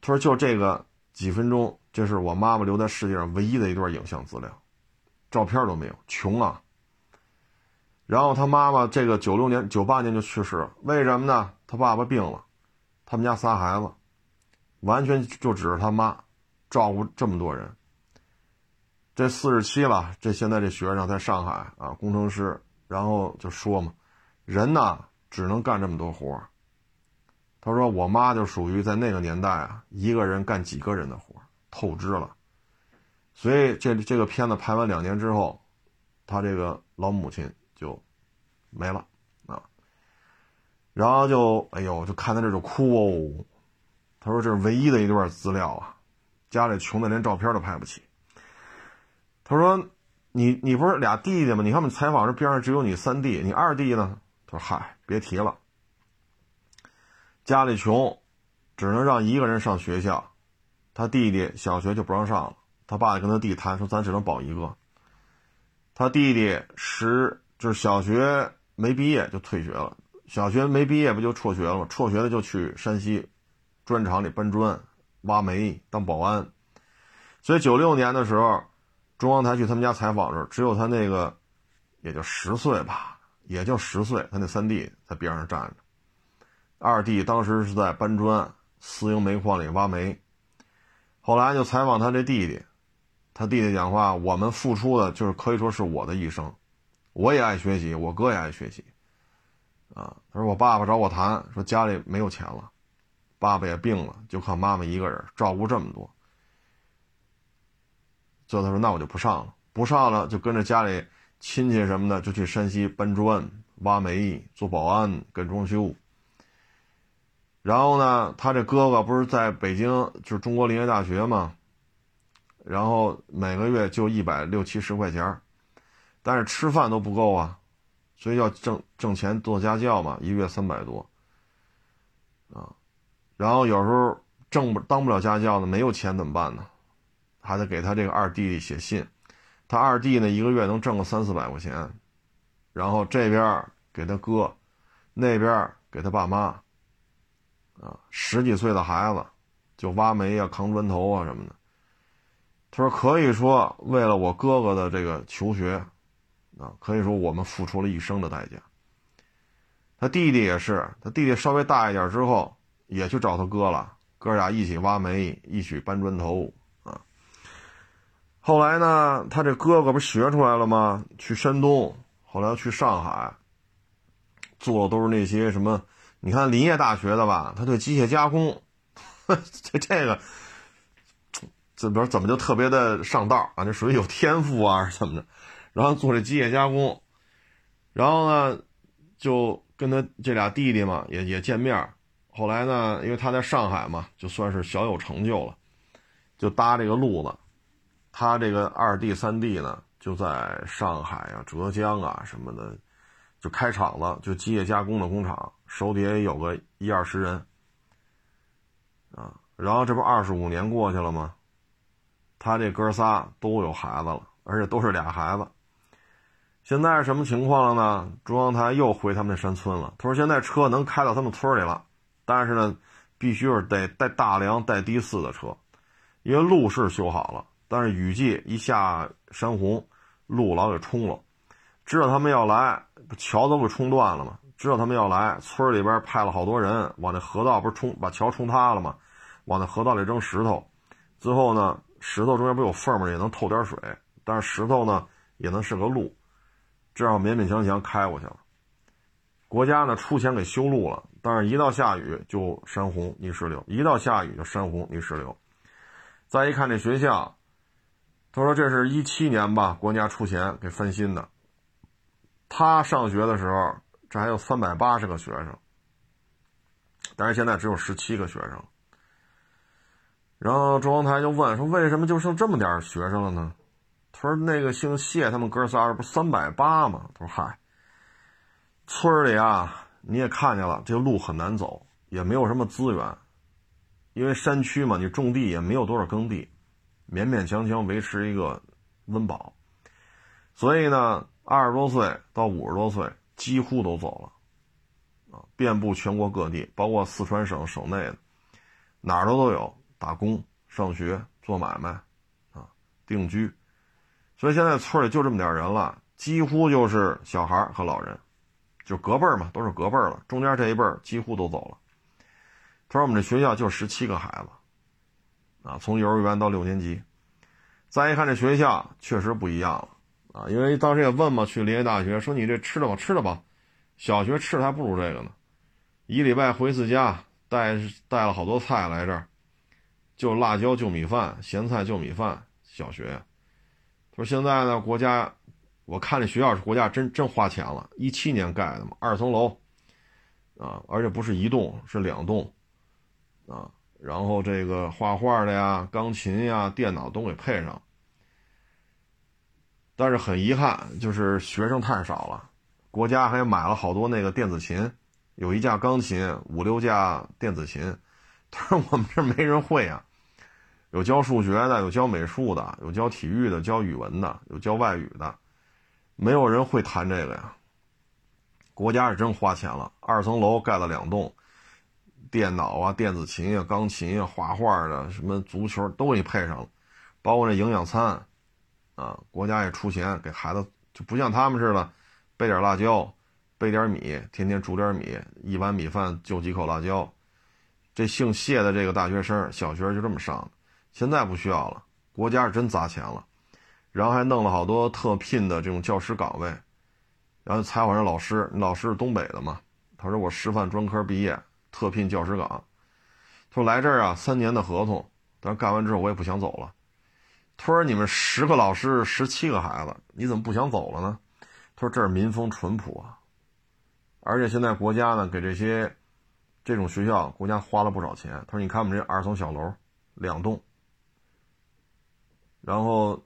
他说：“就这个几分钟，这是我妈妈留在世界上唯一的一段影像资料，照片都没有，穷啊。”然后他妈妈这个九六年、九八年就去世了，为什么呢？他爸爸病了，他们家仨孩子。完全就只是他妈照顾这么多人。这四十七了，这现在这学生在上海啊，工程师，然后就说嘛，人呢只能干这么多活他说我妈就属于在那个年代啊，一个人干几个人的活，透支了。所以这这个片子拍完两年之后，他这个老母亲就没了啊。然后就哎呦，就看他这就哭哦。他说这是唯一的一段资料啊，家里穷的连照片都拍不起。他说你你不是俩弟弟吗？你看我们采访这边上只有你三弟，你二弟呢？他说嗨，别提了，家里穷，只能让一个人上学校，他弟弟小学就不让上了。他爸跟他弟谈说：“咱只能保一个。”他弟弟十就是小学没毕业就退学了，小学没毕业不就辍学了？辍学了就去山西砖厂里搬砖、挖煤当保安。所以九六年的时候，中央台去他们家采访的时候，只有他那个也就十岁吧，也就十岁，他那三弟在边上站着。二弟当时是在搬砖，私营煤矿里挖煤。后来就采访他这弟弟。他弟弟讲话，我们付出的就是可以说是我的一生，我也爱学习，我哥也爱学习，啊，他说我爸爸找我谈，说家里没有钱了，爸爸也病了，就靠妈妈一个人照顾这么多，最后他说那我就不上了，不上了就跟着家里亲戚什么的就去山西搬砖、挖煤、做保安、跟装修，然后呢，他这哥哥不是在北京就是中国林业大学吗？然后每个月就一百六七十块钱但是吃饭都不够啊，所以要挣挣钱做家教嘛，一个月三百多，啊，然后有时候挣不当不了家教呢，没有钱怎么办呢？还得给他这个二弟写信，他二弟呢一个月能挣个三四百块钱，然后这边给他哥，那边给他爸妈，啊，十几岁的孩子就挖煤啊、扛砖头啊什么的。他说：“可以说，为了我哥哥的这个求学，啊，可以说我们付出了一生的代价。他弟弟也是，他弟弟稍微大一点之后，也去找他哥了，哥俩一起挖煤，一起搬砖头啊。后来呢，他这哥哥不学出来了吗？去山东，后来去上海，做的都是那些什么？你看林业大学的吧，他对机械加工，这这个。”这边怎么就特别的上道啊？这属于有天赋啊，是怎么的？然后做这机械加工，然后呢，就跟他这俩弟弟嘛，也也见面。后来呢，因为他在上海嘛，就算是小有成就了，就搭这个路子。他这个二弟三弟呢，就在上海啊、浙江啊什么的，就开厂子，就机械加工的工厂，手底下有个一二十人啊。然后这不二十五年过去了吗？他这哥仨都有孩子了，而且都是俩孩子。现在什么情况了呢？中央台又回他们那山村了。他说现在车能开到他们村里了，但是呢，必须是得带大梁、带低四的车，因为路是修好了，但是雨季一下山洪，路老给冲了。知道他们要来，桥都给冲断了嘛？知道他们要来，村里边派了好多人往那河道，不是冲把桥冲塌了吗？往那河道里扔石头，最后呢？石头中间不有缝吗？也能透点水，但是石头呢也能是个路，这样勉勉强强开过去了。国家呢出钱给修路了，但是一到下雨就山洪泥石流，一到下雨就山洪泥石流。再一看这学校，他说这是一七年吧，国家出钱给翻新的。他上学的时候，这还有三百八十个学生，但是现在只有十七个学生。然后中央台就问说：“为什么就剩这么点学生了呢？”他说：“那个姓谢，他们哥仨不三百八吗？”他说：“嗨，村里啊，你也看见了，这路很难走，也没有什么资源，因为山区嘛，你种地也没有多少耕地，勉勉强强维持一个温饱。所以呢，二十多岁到五十多岁几乎都走了，啊，遍布全国各地，包括四川省省内的，哪儿都都有。”打工、上学、做买卖，啊，定居，所以现在村里就这么点人了，几乎就是小孩和老人，就隔辈儿嘛，都是隔辈儿了。中间这一辈儿几乎都走了。他说：“我们这学校就十七个孩子，啊，从幼儿园到六年级。再一看这学校，确实不一样了，啊，因为当时也问嘛，去林业大学，说你这吃的吧，吃的吧，小学吃的还不如这个呢，一礼拜回一次家。”带带了好多菜来这儿，就辣椒就米饭，咸菜就米饭。小学，他说现在呢，国家，我看这学校是国家真真花钱了，一七年盖的嘛，二层楼，啊，而且不是一栋，是两栋，啊，然后这个画画的呀、钢琴呀、电脑都给配上。但是很遗憾，就是学生太少了，国家还买了好多那个电子琴，有一架钢琴，五六架电子琴，他说我们这没人会啊。有教数学的，有教美术的，有教体育的，教语文的，有教外语的，没有人会弹这个呀。国家是真花钱了，二层楼盖了两栋，电脑啊、电子琴啊、钢琴啊、画画的、什么足球都给你配上了，包括那营养餐，啊，国家也出钱给孩子，就不像他们似的，备点辣椒，备点米，天天煮点米，一碗米饭就几口辣椒。这姓谢的这个大学生，小学就这么上的。现在不需要了，国家是真砸钱了，然后还弄了好多特聘的这种教师岗位，然后采访人老师，老师是东北的嘛，他说我师范专科毕业，特聘教师岗，他说来这儿啊三年的合同，但干完之后我也不想走了，他说你们十个老师十七个孩子，你怎么不想走了呢？他说这儿民风淳朴啊，而且现在国家呢给这些这种学校国家花了不少钱，他说你看我们这二层小楼两栋。然后，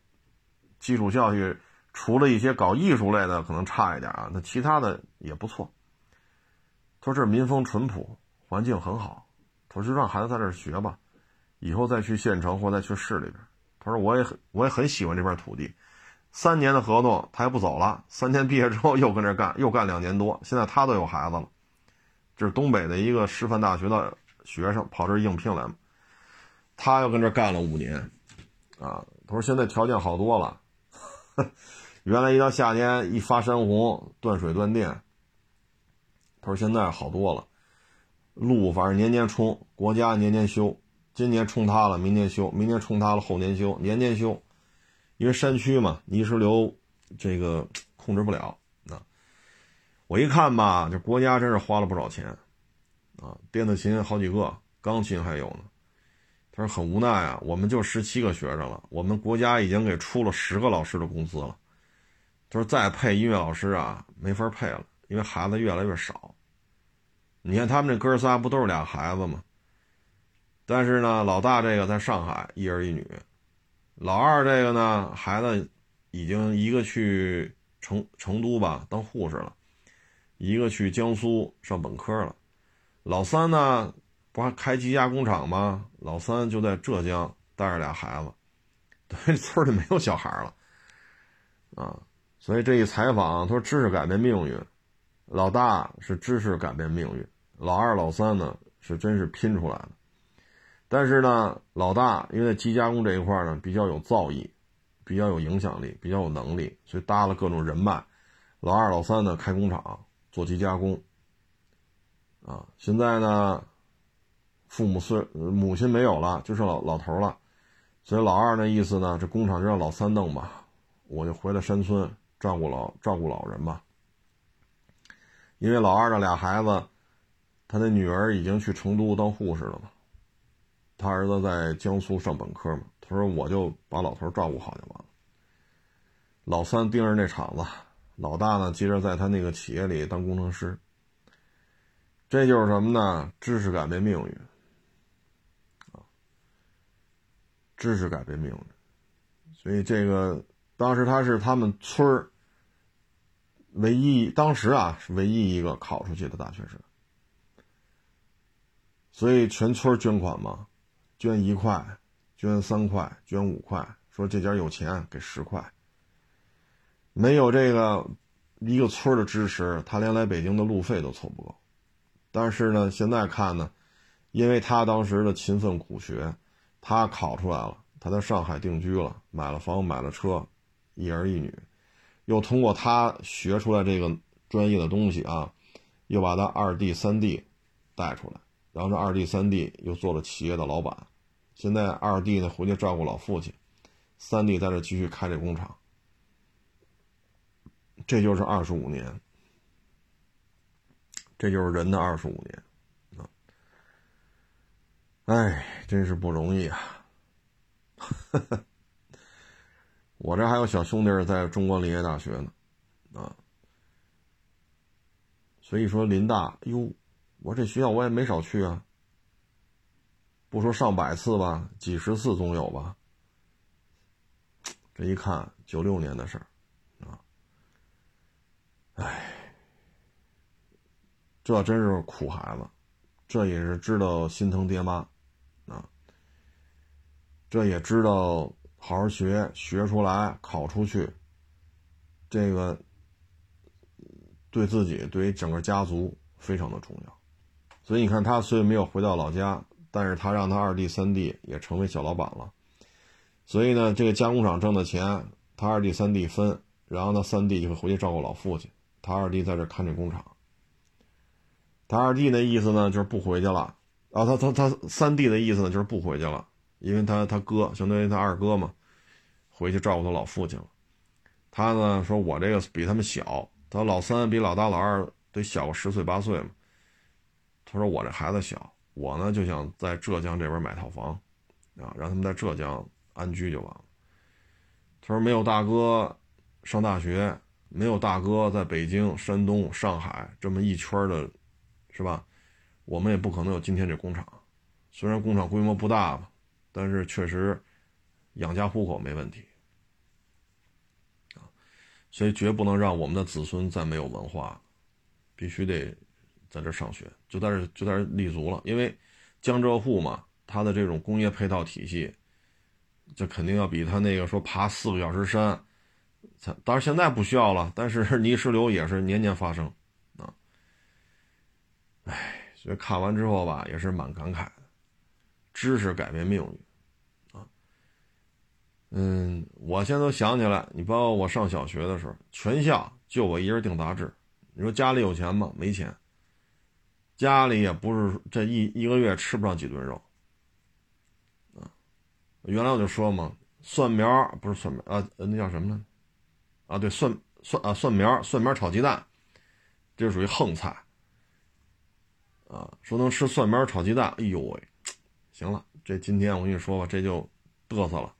基础教育除了一些搞艺术类的可能差一点啊，那其他的也不错。他说这民风淳朴，环境很好。他说就让孩子在这儿学吧，以后再去县城或再去市里边。他说我也很我也很喜欢这片土地。三年的合同他也不走了，三年毕业之后又跟这干，又干两年多。现在他都有孩子了，这是东北的一个师范大学的学生跑这儿应聘来嘛，他又跟这干了五年，啊。他说：“现在条件好多了，原来一到夏天一发山洪断水断电。他说现在好多了，路反正年年冲，国家年年修，今年冲塌了，明年修，明年冲塌了，后年修，年年修。因为山区嘛，泥石流这个控制不了。啊，我一看吧，这国家真是花了不少钱啊，电子琴好几个，钢琴还有呢。”他说很无奈啊，我们就十七个学生了，我们国家已经给出了十个老师的工资了。他说再配音乐老师啊，没法配了，因为孩子越来越少。你看他们这哥仨不都是俩孩子吗？但是呢，老大这个在上海一儿一女，老二这个呢孩子已经一个去成成都吧当护士了，一个去江苏上本科了，老三呢。不还开机加工厂吗？老三就在浙江带着俩孩子，对，村里没有小孩了，啊，所以这一采访，他说知识改变命运，老大是知识改变命运，老二、老三呢是真是拼出来的，但是呢，老大因为在机加工这一块呢比较有造诣，比较有影响力，比较有能力，所以搭了各种人脉，老二、老三呢开工厂做机加工，啊，现在呢。父母虽母亲没有了，就剩老老头了，所以老二那意思呢，这工厂就让老三弄吧，我就回了山村照顾老照顾老人吧。因为老二的俩孩子，他的女儿已经去成都当护士了嘛，他儿子在江苏上本科嘛，他说我就把老头照顾好就完了。老三盯着那厂子，老大呢接着在他那个企业里当工程师。这就是什么呢？知识改变命运。知识改变命运，所以这个当时他是他们村儿唯一，当时啊是唯一一个考出去的大学生，所以全村捐款嘛，捐一块，捐三块，捐五块，说这家有钱给十块，没有这个一个村的支持，他连来北京的路费都凑不够。但是呢，现在看呢，因为他当时的勤奋苦学。他考出来了，他在上海定居了，买了房，买了车，一儿一女，又通过他学出来这个专业的东西啊，又把他二弟、三弟带出来，然后这二弟、三弟又做了企业的老板，现在二弟呢回去照顾老父亲，三弟在这继续开这工厂，这就是二十五年，这就是人的二十五年。哎，真是不容易啊！我这还有小兄弟在中国林业大学呢，啊，所以说林大哟，我这学校我也没少去啊，不说上百次吧，几十次总有吧。这一看，九六年的事儿，啊，哎，这真是苦孩子，这也是知道心疼爹妈，这也知道好好学，学出来，考出去，这个对自己，对于整个家族非常的重要。所以你看，他虽然没有回到老家，但是他让他二弟、三弟也成为小老板了。所以呢，这个加工厂挣的钱，他二弟三弟分，然后呢，三弟就会回去照顾老父亲，他二弟在这看这工厂。他二弟那意思呢，就是不回去了，啊，他他他三弟的意思呢，就是不回去了，因为他他哥相当于他二哥嘛，回去照顾他老父亲了。他呢说，我这个比他们小，他老三比老大老二得小个十岁八岁嘛。他说我这孩子小，我呢就想在浙江这边买套房，啊，让他们在浙江。安居就完了。他说：“没有大哥上大学，没有大哥在北京、山东、上海这么一圈的，是吧？我们也不可能有今天这工厂。虽然工厂规模不大吧，但是确实养家糊口没问题啊。所以绝不能让我们的子孙再没有文化，必须得在这上学，就在这就在这立足了。因为江浙沪嘛，它的这种工业配套体系。”这肯定要比他那个说爬四个小时山，当然现在不需要了，但是 泥石流也是年年发生，啊，哎，所以看完之后吧，也是蛮感慨的，知识改变命运，嗯，我现在都想起来，你包括我上小学的时候，全校就我一人订杂志，你说家里有钱吗？没钱，家里也不是这一一个月吃不上几顿肉啊。原来我就说嘛，蒜苗不是蒜苗啊，那叫什么呢？啊，对，蒜蒜啊，蒜苗，蒜苗炒鸡蛋，这属于横菜。啊，说能吃蒜苗炒鸡蛋，哎呦喂，行了，这今天我跟你说吧，这就嘚瑟了，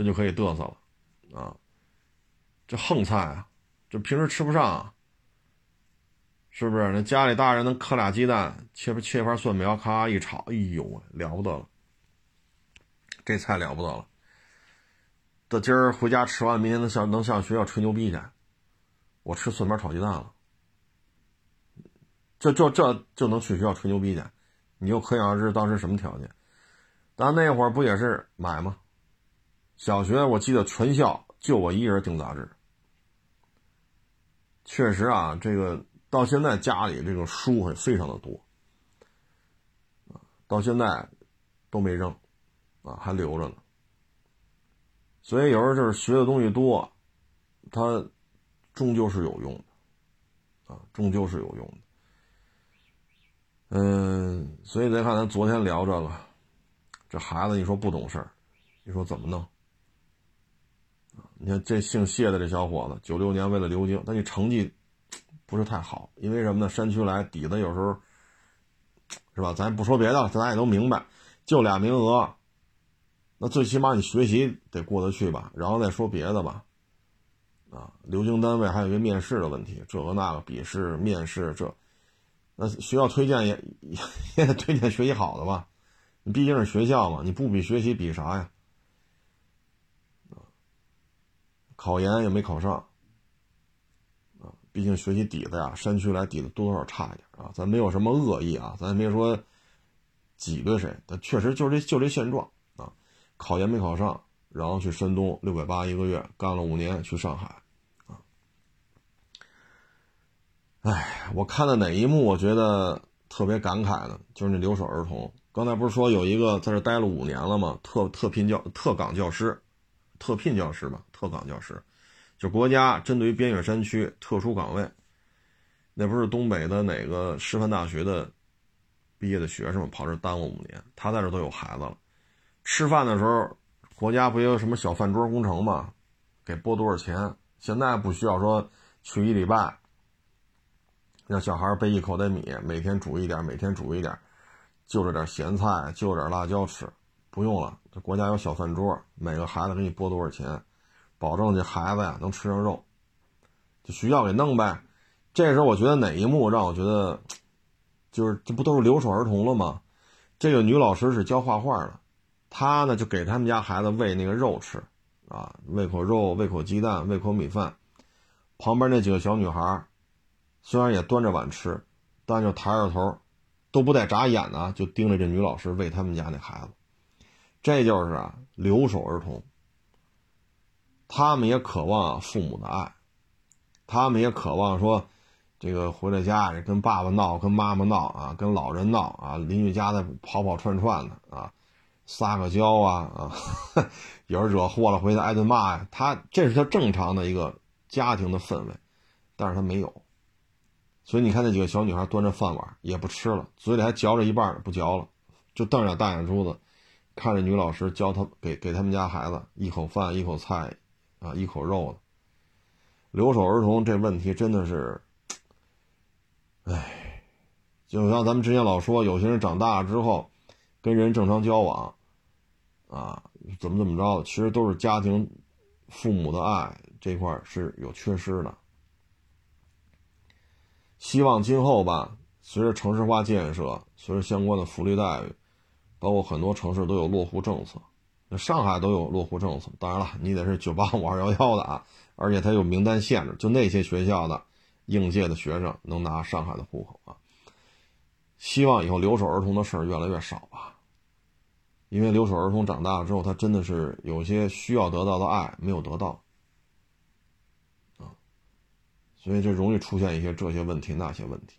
这就可以嘚瑟了，啊，这横菜啊，这平时吃不上，是不是？那家里大人能磕俩鸡蛋，切切盘蒜苗，咔一炒，哎呦，了不得了。这菜了不得了，这今儿回家吃完，明天能上能上学校吹牛逼去。我吃蒜苗炒鸡蛋了，这这这就能去学校吹牛逼去。你就可想而知当时什么条件。但那会儿不也是买吗？小学我记得全校就我一人订杂志。确实啊，这个到现在家里这个书还非常的多，到现在都没扔。啊，还留着呢。所以有时候就是学的东西多，它终究是有用的，啊，终究是有用的。嗯，所以再看咱昨天聊这个，这孩子你说不懂事儿，你说怎么弄？你看这姓谢的这小伙子，九六年为了留京，但你成绩不是太好，因为什么呢？山区来底子有时候是吧？咱不说别的，咱也都明白，就俩名额。那最起码你学习得过得去吧，然后再说别的吧，啊，留京单位还有一个面试的问题，这个那个笔试、面试这，那学校推荐也 也得推荐学习好的吧，你毕竟是学校嘛，你不比学习比啥呀？考研也没考上，啊，毕竟学习底子呀，山区来底子多多少差一点啊，咱没有什么恶意啊，咱也没说挤兑谁，但确实就这就这现状啊。考研没考上，然后去山东六百八一个月干了五年，去上海，啊，哎，我看到哪一幕我觉得特别感慨呢？就是那留守儿童。刚才不是说有一个在这待了五年了吗？特特聘教特岗教师，特聘教师吧，特岗教师，就国家针对于边远山区特殊岗位，那不是东北的哪个师范大学的毕业的学生跑这耽误五年，他在这都有孩子了。吃饭的时候，国家不也有什么小饭桌工程吗？给拨多少钱？现在不需要说去一礼拜，让小孩背一口袋米，每天煮一点，每天煮一点，就着点咸菜，就着点辣椒吃，不用了。这国家有小饭桌，每个孩子给你拨多少钱，保证这孩子呀能吃上肉，就学校给弄呗。这时候我觉得哪一幕让我觉得，就是这不都是留守儿童了吗？这个女老师是教画画的，她呢就给他们家孩子喂那个肉吃，啊，喂口肉，喂口鸡蛋，喂口米饭。旁边那几个小女孩，虽然也端着碗吃，但就抬着头，都不带眨眼的，就盯着这女老师喂他们家那孩子。这就是啊，留守儿童。他们也渴望父母的爱，他们也渴望说，这个回了家跟爸爸闹，跟妈妈闹啊，跟老人闹啊，邻居家的跑跑串串的啊，撒个娇啊啊，有人惹祸了回去挨顿骂呀。他这是他正常的一个。家庭的氛围，但是他没有，所以你看那几个小女孩端着饭碗也不吃了，嘴里还嚼着一半不嚼了，就瞪着大眼珠子，看着女老师教他给给他们家孩子一口饭一口菜，啊一口肉的。留守儿童这问题真的是，哎，就像咱们之前老说，有些人长大了之后，跟人正常交往，啊怎么怎么着，其实都是家庭父母的爱。这块是有缺失的，希望今后吧，随着城市化建设，随着相关的福利待遇，包括很多城市都有落户政策，那上海都有落户政策。当然了，你得是九八五二幺幺的啊，而且它有名单限制，就那些学校的应届的学生能拿上海的户口啊。希望以后留守儿童的事儿越来越少吧，因为留守儿童长大了之后，他真的是有些需要得到的爱没有得到。所以这容易出现一些这些问题那些问题，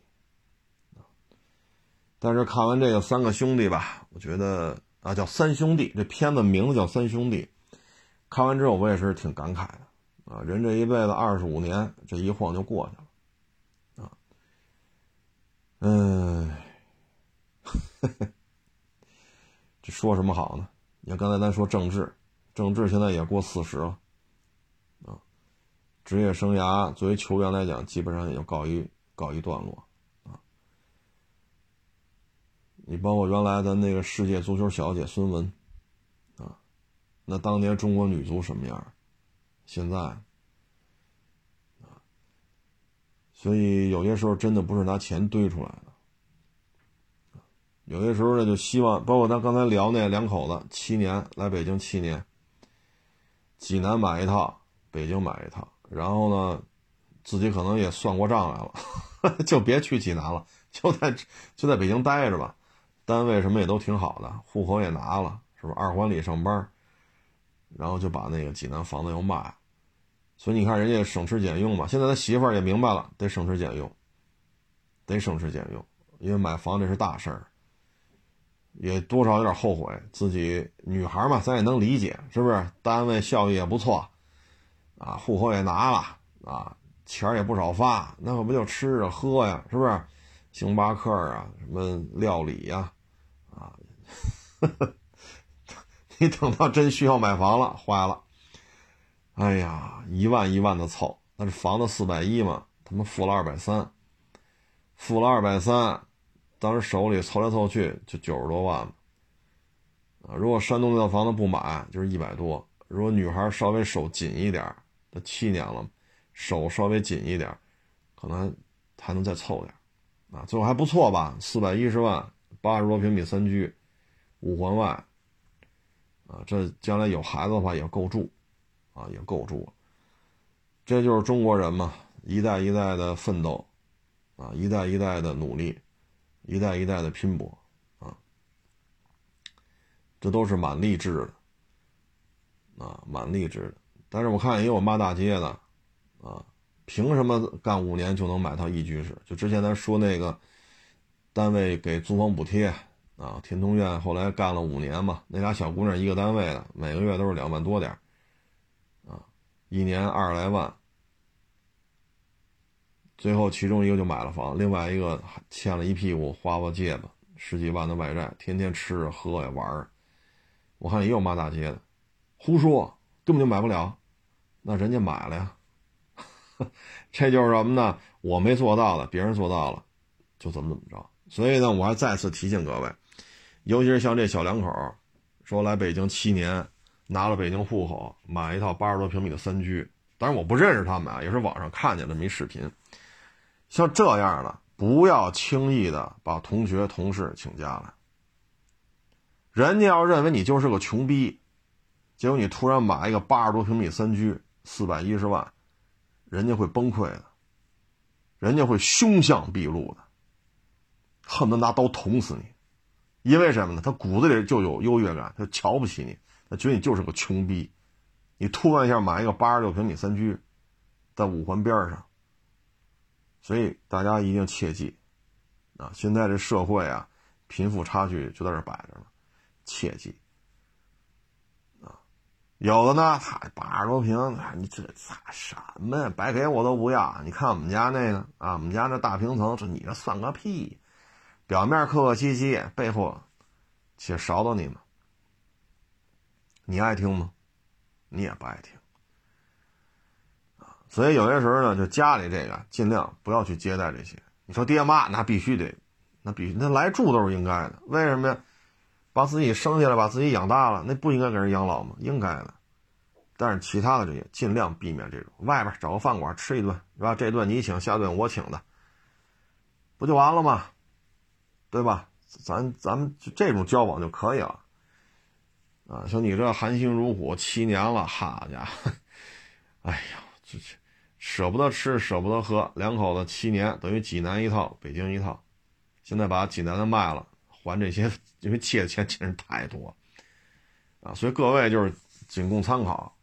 但是看完这个三个兄弟吧，我觉得啊叫三兄弟，这片子名字叫三兄弟。看完之后我也是挺感慨的啊，人这一辈子二十五年，这一晃就过去了啊。嗯，这说什么好呢？你看刚才咱说郑智，郑智现在也过四十了啊。职业生涯作为球员来讲，基本上也就告一告一段落。你包括原来的那个世界足球小姐孙雯啊，那当年中国女足什么样？现在啊，所以有些时候真的不是拿钱堆出来的。有些时候呢，就希望包括咱刚才聊那两口子，七年来北京七年，济南买一套，北京买一套。然后呢，自己可能也算过账来了，就别去济南了，就在就在北京待着吧。单位什么也都挺好的，户口也拿了，是不是？二环里上班，然后就把那个济南房子又卖了。所以你看，人家省吃俭用嘛。现在他媳妇儿也明白了，得省吃俭用，得省吃俭用，因为买房这是大事儿，也多少有点后悔。自己女孩嘛，咱也能理解，是不是？单位效益也不错。啊，户口也拿了啊，钱也不少发，那可不就吃着喝呀，是不是？星巴克啊，什么料理呀，啊，你等到真需要买房了，坏了，哎呀，一万一万的凑，那是房子四百一嘛，他们付了二百三，付了二百三，当时手里凑来凑去就九十多万啊，如果山东那套房子不买，就是一百多，如果女孩稍微手紧一点。都七年了，手稍微紧一点，可能还能再凑点啊，最后还不错吧？四百一十万，八十多平米三居，五环外，啊，这将来有孩子的话也够住，啊，也够住。这就是中国人嘛，一代一代的奋斗，啊，一代一代的努力，一代一代的拼搏，啊，这都是蛮励志的，啊，蛮励志的。但是我看也有骂大街的，啊，凭什么干五年就能买套一居室？就之前咱说那个单位给租房补贴啊，天通苑后来干了五年嘛，那俩小姑娘一个单位的，每个月都是两万多点啊，一年二十来万，最后其中一个就买了房，另外一个欠了一屁股花花借吧，十几万的外债，天天吃喝呀玩儿，我看也有骂大街的，胡说，根本就买不了。那人家买了呀，这就是什么呢？我没做到的，别人做到了，就怎么怎么着。所以呢，我还再次提醒各位，尤其是像这小两口，说来北京七年，拿了北京户口，买一套八十多平米的三居。当然我不认识他们啊，也是网上看见的没视频。像这样的，不要轻易的把同学同事请假来。人家要认为你就是个穷逼，结果你突然买一个八十多平米三居，四百一十万，人家会崩溃的，人家会凶相毕露的，恨不得拿刀捅死你。因为什么呢？他骨子里就有优越感，他瞧不起你，他觉得你就是个穷逼。你突然一下买一个八十六平米三居，在五环边上，所以大家一定切记啊！现在这社会啊，贫富差距就在这摆着呢。切记！有的呢，他八十多平，你这咋什么呀？白给我都不要。你看我们家那个啊，我们家那大平层，这你这算个屁！表面客客气气，背后且勺到你们，你爱听吗？你也不爱听！所以有些时候呢，就家里这个尽量不要去接待这些。你说爹妈那必须得，那必须那来住都是应该的。为什么呀？把自己生下来，把自己养大了，那不应该给人养老吗？应该的。但是其他的这些，尽量避免这种。外边找个饭馆吃一顿，是吧？这顿你请，下顿我请的，不就完了吗？对吧？咱咱们就这种交往就可以了。啊，像你这含辛茹苦七年了，好家伙，哎呀，这这舍不得吃，舍不得喝，两口子七年等于济南一套，北京一套，现在把济南的卖了。还这些，因为借的钱真是太多，啊，所以各位就是仅供参考，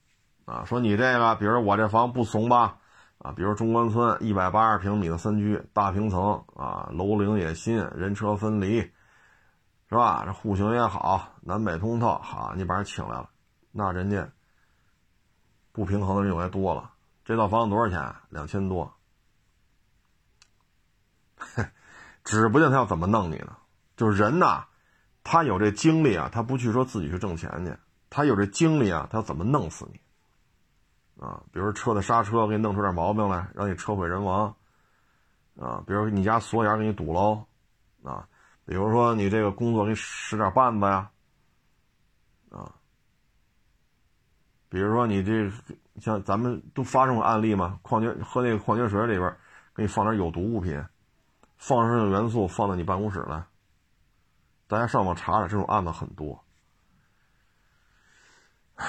啊，说你这个，比如我这房不怂吧，啊，比如中关村一百八十平米的三居大平层，啊，楼龄也新，人车分离，是吧？这户型也好，南北通透，好，你把人请来了，那人家不平衡的人又多了。这套房子多少钱？两千多，指不定他要怎么弄你呢。就是人呐，他有这精力啊，他不去说自己去挣钱去，他有这精力啊，他怎么弄死你？啊，比如车的刹车给你弄出点毛病来，让你车毁人亡，啊，比如你家锁眼给你堵喽，啊，比如说你这个工作给你使点绊子呀，啊，比如说你这像咱们都发生过案例嘛，矿泉喝那个矿泉水里边给你放点有毒物品，放射性元素放到你办公室来。大家上网查查，这种案子很多。唉，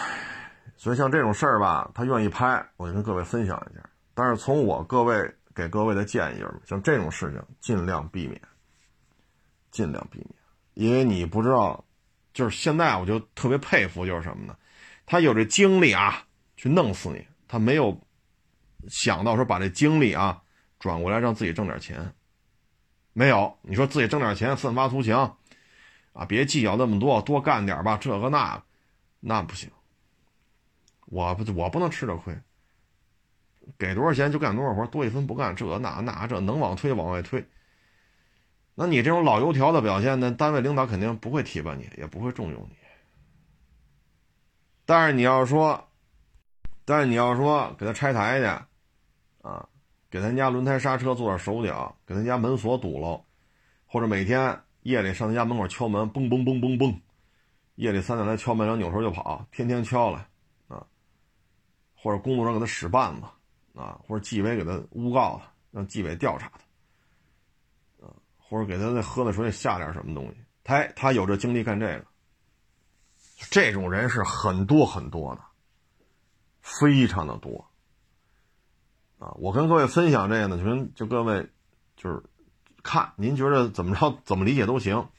所以像这种事儿吧，他愿意拍，我就跟各位分享一下。但是从我各位给各位的建议像这种事情尽量避免，尽量避免，因为你不知道，就是现在我就特别佩服，就是什么呢？他有这精力啊，去弄死你，他没有想到说把这精力啊转过来让自己挣点钱，没有。你说自己挣点钱，奋发图强。啊，别计较那么多，多干点吧，这个那，那不行。我不，我不能吃这亏。给多少钱就干多少活，多一分不干，这那那这能往推往外推。那你这种老油条的表现呢？单位领导肯定不会提拔你，也不会重用你。但是你要说，但是你要说给他拆台去，啊，给他家轮胎刹车做点手脚，给他家门锁堵了，或者每天。夜里上他家门口敲门，嘣嘣嘣嘣嘣，夜里三点来敲门，然后扭头就跑，天天敲来，啊，或者工作上给他使绊子，啊，或者纪委给他诬告他，让纪委调查他，啊，或者给他那喝的水里下点什么东西，他他有这精力干这个，这种人是很多很多的，非常的多，啊，我跟各位分享这个呢，就跟就各位就是。看您觉得怎么着，怎么理解都行，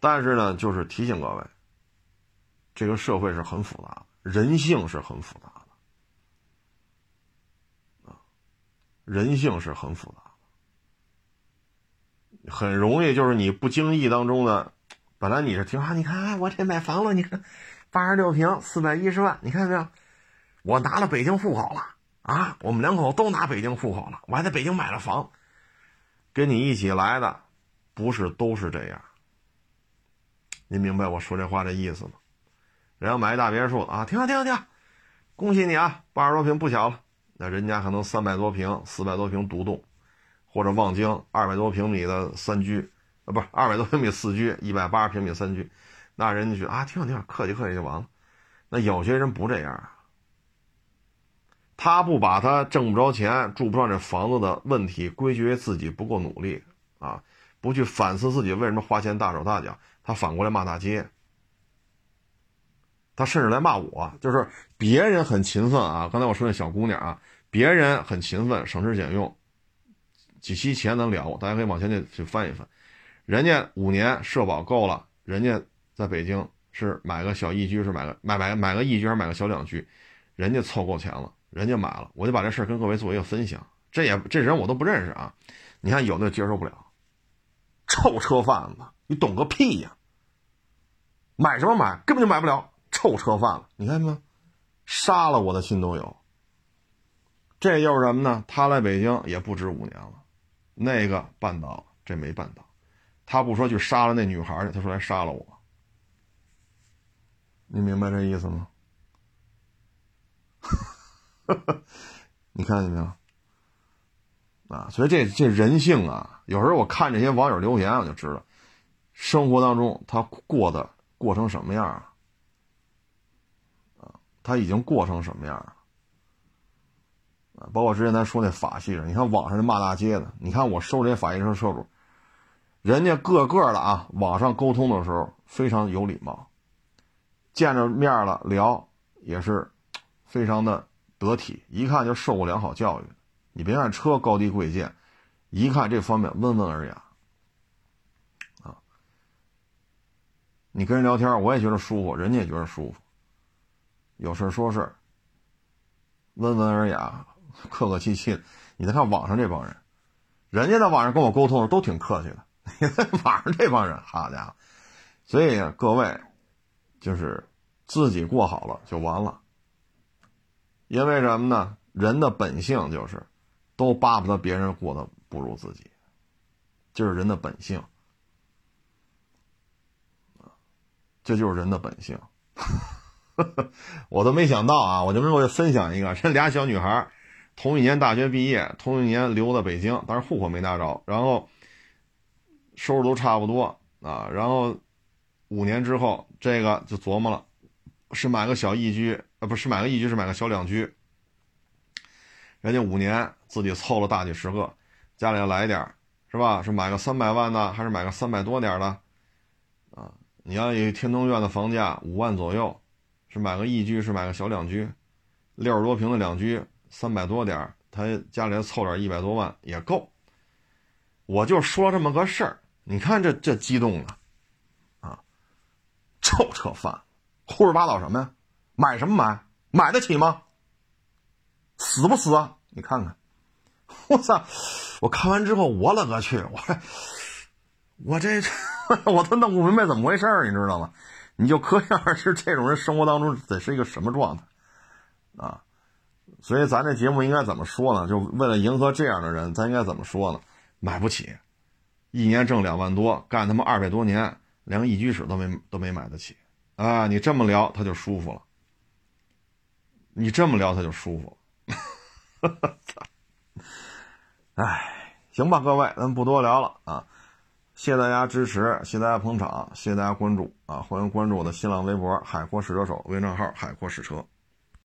但是呢，就是提醒各位，这个社会是很复杂，人性是很复杂的，啊，人性是很复杂的，很容易就是你不经意当中的，本来你是挺好，你看我这买房了，你看八十六平四百一十万，你看没有？我拿了北京户口了啊，我们两口都拿北京户口了，我还在北京买了房。跟你一起来的，不是都是这样。您明白我说这话的意思吗？人要买一大别墅啊，挺好，挺好，挺好，恭喜你啊，八十多平不小了。那人家可能三百多平、四百多平独栋，或者望京二百多平米的三居，啊，不是二百多平米四居，一百八十平米三居，那人家去啊，挺好挺好，客气客气就完了。那有些人不这样啊，他不把他挣不着钱、住不上这房子的问题归结为自己不够努力啊，不去反思自己为什么花钱大手大脚，他反过来骂大街。他甚至来骂我，就是别人很勤奋啊。刚才我说那小姑娘啊，别人很勤奋，省吃俭用，几期前能聊，大家可以往前去去翻一翻。人家五年社保够了，人家在北京是买个小一居，是买个买买买个一居还是买个小两居，人家凑够钱了，人家买了，我就把这事儿跟各位做一个分享。这也这人我都不认识啊，你看有的接受不了，臭车贩子，你懂个屁呀！买什么买，根本就买不了。臭车贩子，你看见吗？杀了我的心都有。这又是什么呢？他来北京也不止五年了，那个办到了，这没办到。他不说去杀了那女孩去，他说来杀了我。你明白这意思吗？你看见没有？啊，所以这这人性啊，有时候我看这些网友留言，我就知道，生活当中他过的过成什么样啊。他已经过成什么样了？包括之前咱说那法系人，你看网上那骂大街的，你看我收这些法系车车主，人家个个的啊，网上沟通的时候非常有礼貌，见着面了聊也是非常的得体，一看就受过良好教育。你别看车高低贵贱，一看这方面温文尔雅，啊，你跟人聊天，我也觉得舒服，人家也觉得舒服。有事说事温文尔雅，客客气气的。你再看网上这帮人，人家在网上跟我沟通都挺客气的。网上这帮人，好家伙！所以各位，就是自己过好了就完了。因为什么呢？人的本性就是都巴不得别人过得不如自己，就是人的本性这就是人的本性。我都没想到啊！我就跟各位分享一个，这俩小女孩，同一年大学毕业，同一年留在北京，但是户口没拿着，然后收入都差不多啊。然后五年之后，这个就琢磨了，是买个小一居啊，不是买个一居，是买个小两居。人家五年自己凑了大几十个，家里要来点是吧？是买个三百万的，还是买个三百多点的？啊，你要以天通苑的房价五万左右。是买个一居，是买个小两居，六十多平的两居，三百多点他家里凑点一百多万也够。我就说这么个事儿，你看这这激动的，啊，臭 车贩，胡说八道什么呀？买什么买？买得起吗？死不死啊？你看看，我操！我看完之后，我勒个去！我我这 我都弄不明白怎么回事你知道吗？你就可想而知，这种人生活当中得是一个什么状态，啊，所以咱这节目应该怎么说呢？就为了迎合这样的人，咱应该怎么说呢？买不起，一年挣两万多，干他妈二百多年，连个一居室都没都没买得起，啊，你这么聊他就舒服了，你这么聊他就舒服了，哎，行吧，各位，咱不多聊了啊。谢谢大家支持，谢谢大家捧场，谢谢大家关注啊！欢迎关注我的新浪微博“海阔试车手”微信号“海阔试车”。